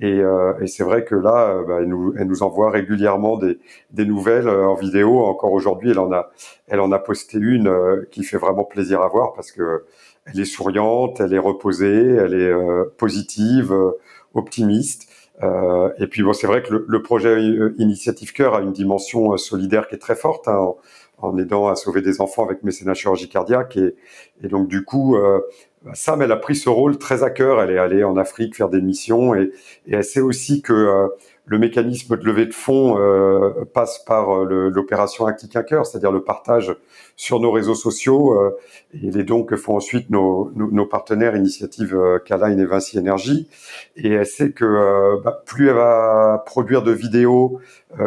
et, et c'est vrai que là, bah, elle, nous, elle nous envoie régulièrement des, des nouvelles en vidéo. Encore aujourd'hui, elle en a, elle en a posté une qui fait vraiment plaisir à voir parce que elle est souriante, elle est reposée, elle est euh, positive, euh, optimiste. Euh, et puis bon, c'est vrai que le, le, projet Initiative Cœur a une dimension solidaire qui est très forte, hein, en, aidant à sauver des enfants avec mécénat chirurgie cardiaque. Et, et donc du coup, Sam, elle a pris ce rôle très à cœur. Elle est allée en Afrique faire des missions et, et elle sait aussi que le mécanisme de levée de fonds euh, passe par euh, l'opération cœur, c'est-à-dire le partage sur nos réseaux sociaux euh, et les dons que font ensuite nos, nos, partenaires Initiative euh, et Vinci Énergie. Et elle sait que euh, bah, plus elle va produire de vidéos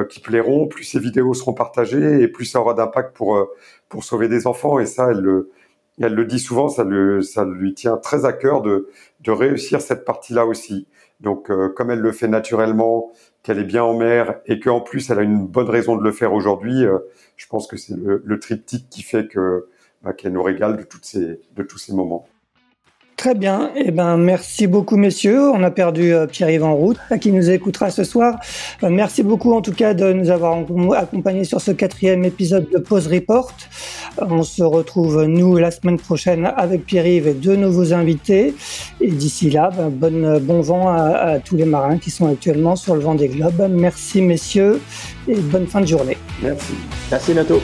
qui plairont, plus ces vidéos seront partagées et plus ça aura d'impact pour pour sauver des enfants. Et ça, elle le elle le dit souvent, ça, le, ça lui tient très à cœur de, de réussir cette partie-là aussi. Donc, comme elle le fait naturellement, qu'elle est bien en mer et qu'en plus elle a une bonne raison de le faire aujourd'hui, euh, je pense que c'est le, triptyque qui fait que bah, qu'elle nous régale de toutes ces de tous ces moments. Très bien. Eh ben, merci beaucoup, messieurs. On a perdu euh, Pierre-Yves en route, qui nous écoutera ce soir. Euh, merci beaucoup, en tout cas, de nous avoir accompagnés sur ce quatrième épisode de Pause Report. On se retrouve, nous, la semaine prochaine avec Pierre-Yves et deux nouveaux invités. Et d'ici là, ben, bon vent à, à, tous les marins qui sont actuellement sur le vent des globes. Merci, messieurs, et bonne fin de journée. Merci. Merci, bientôt.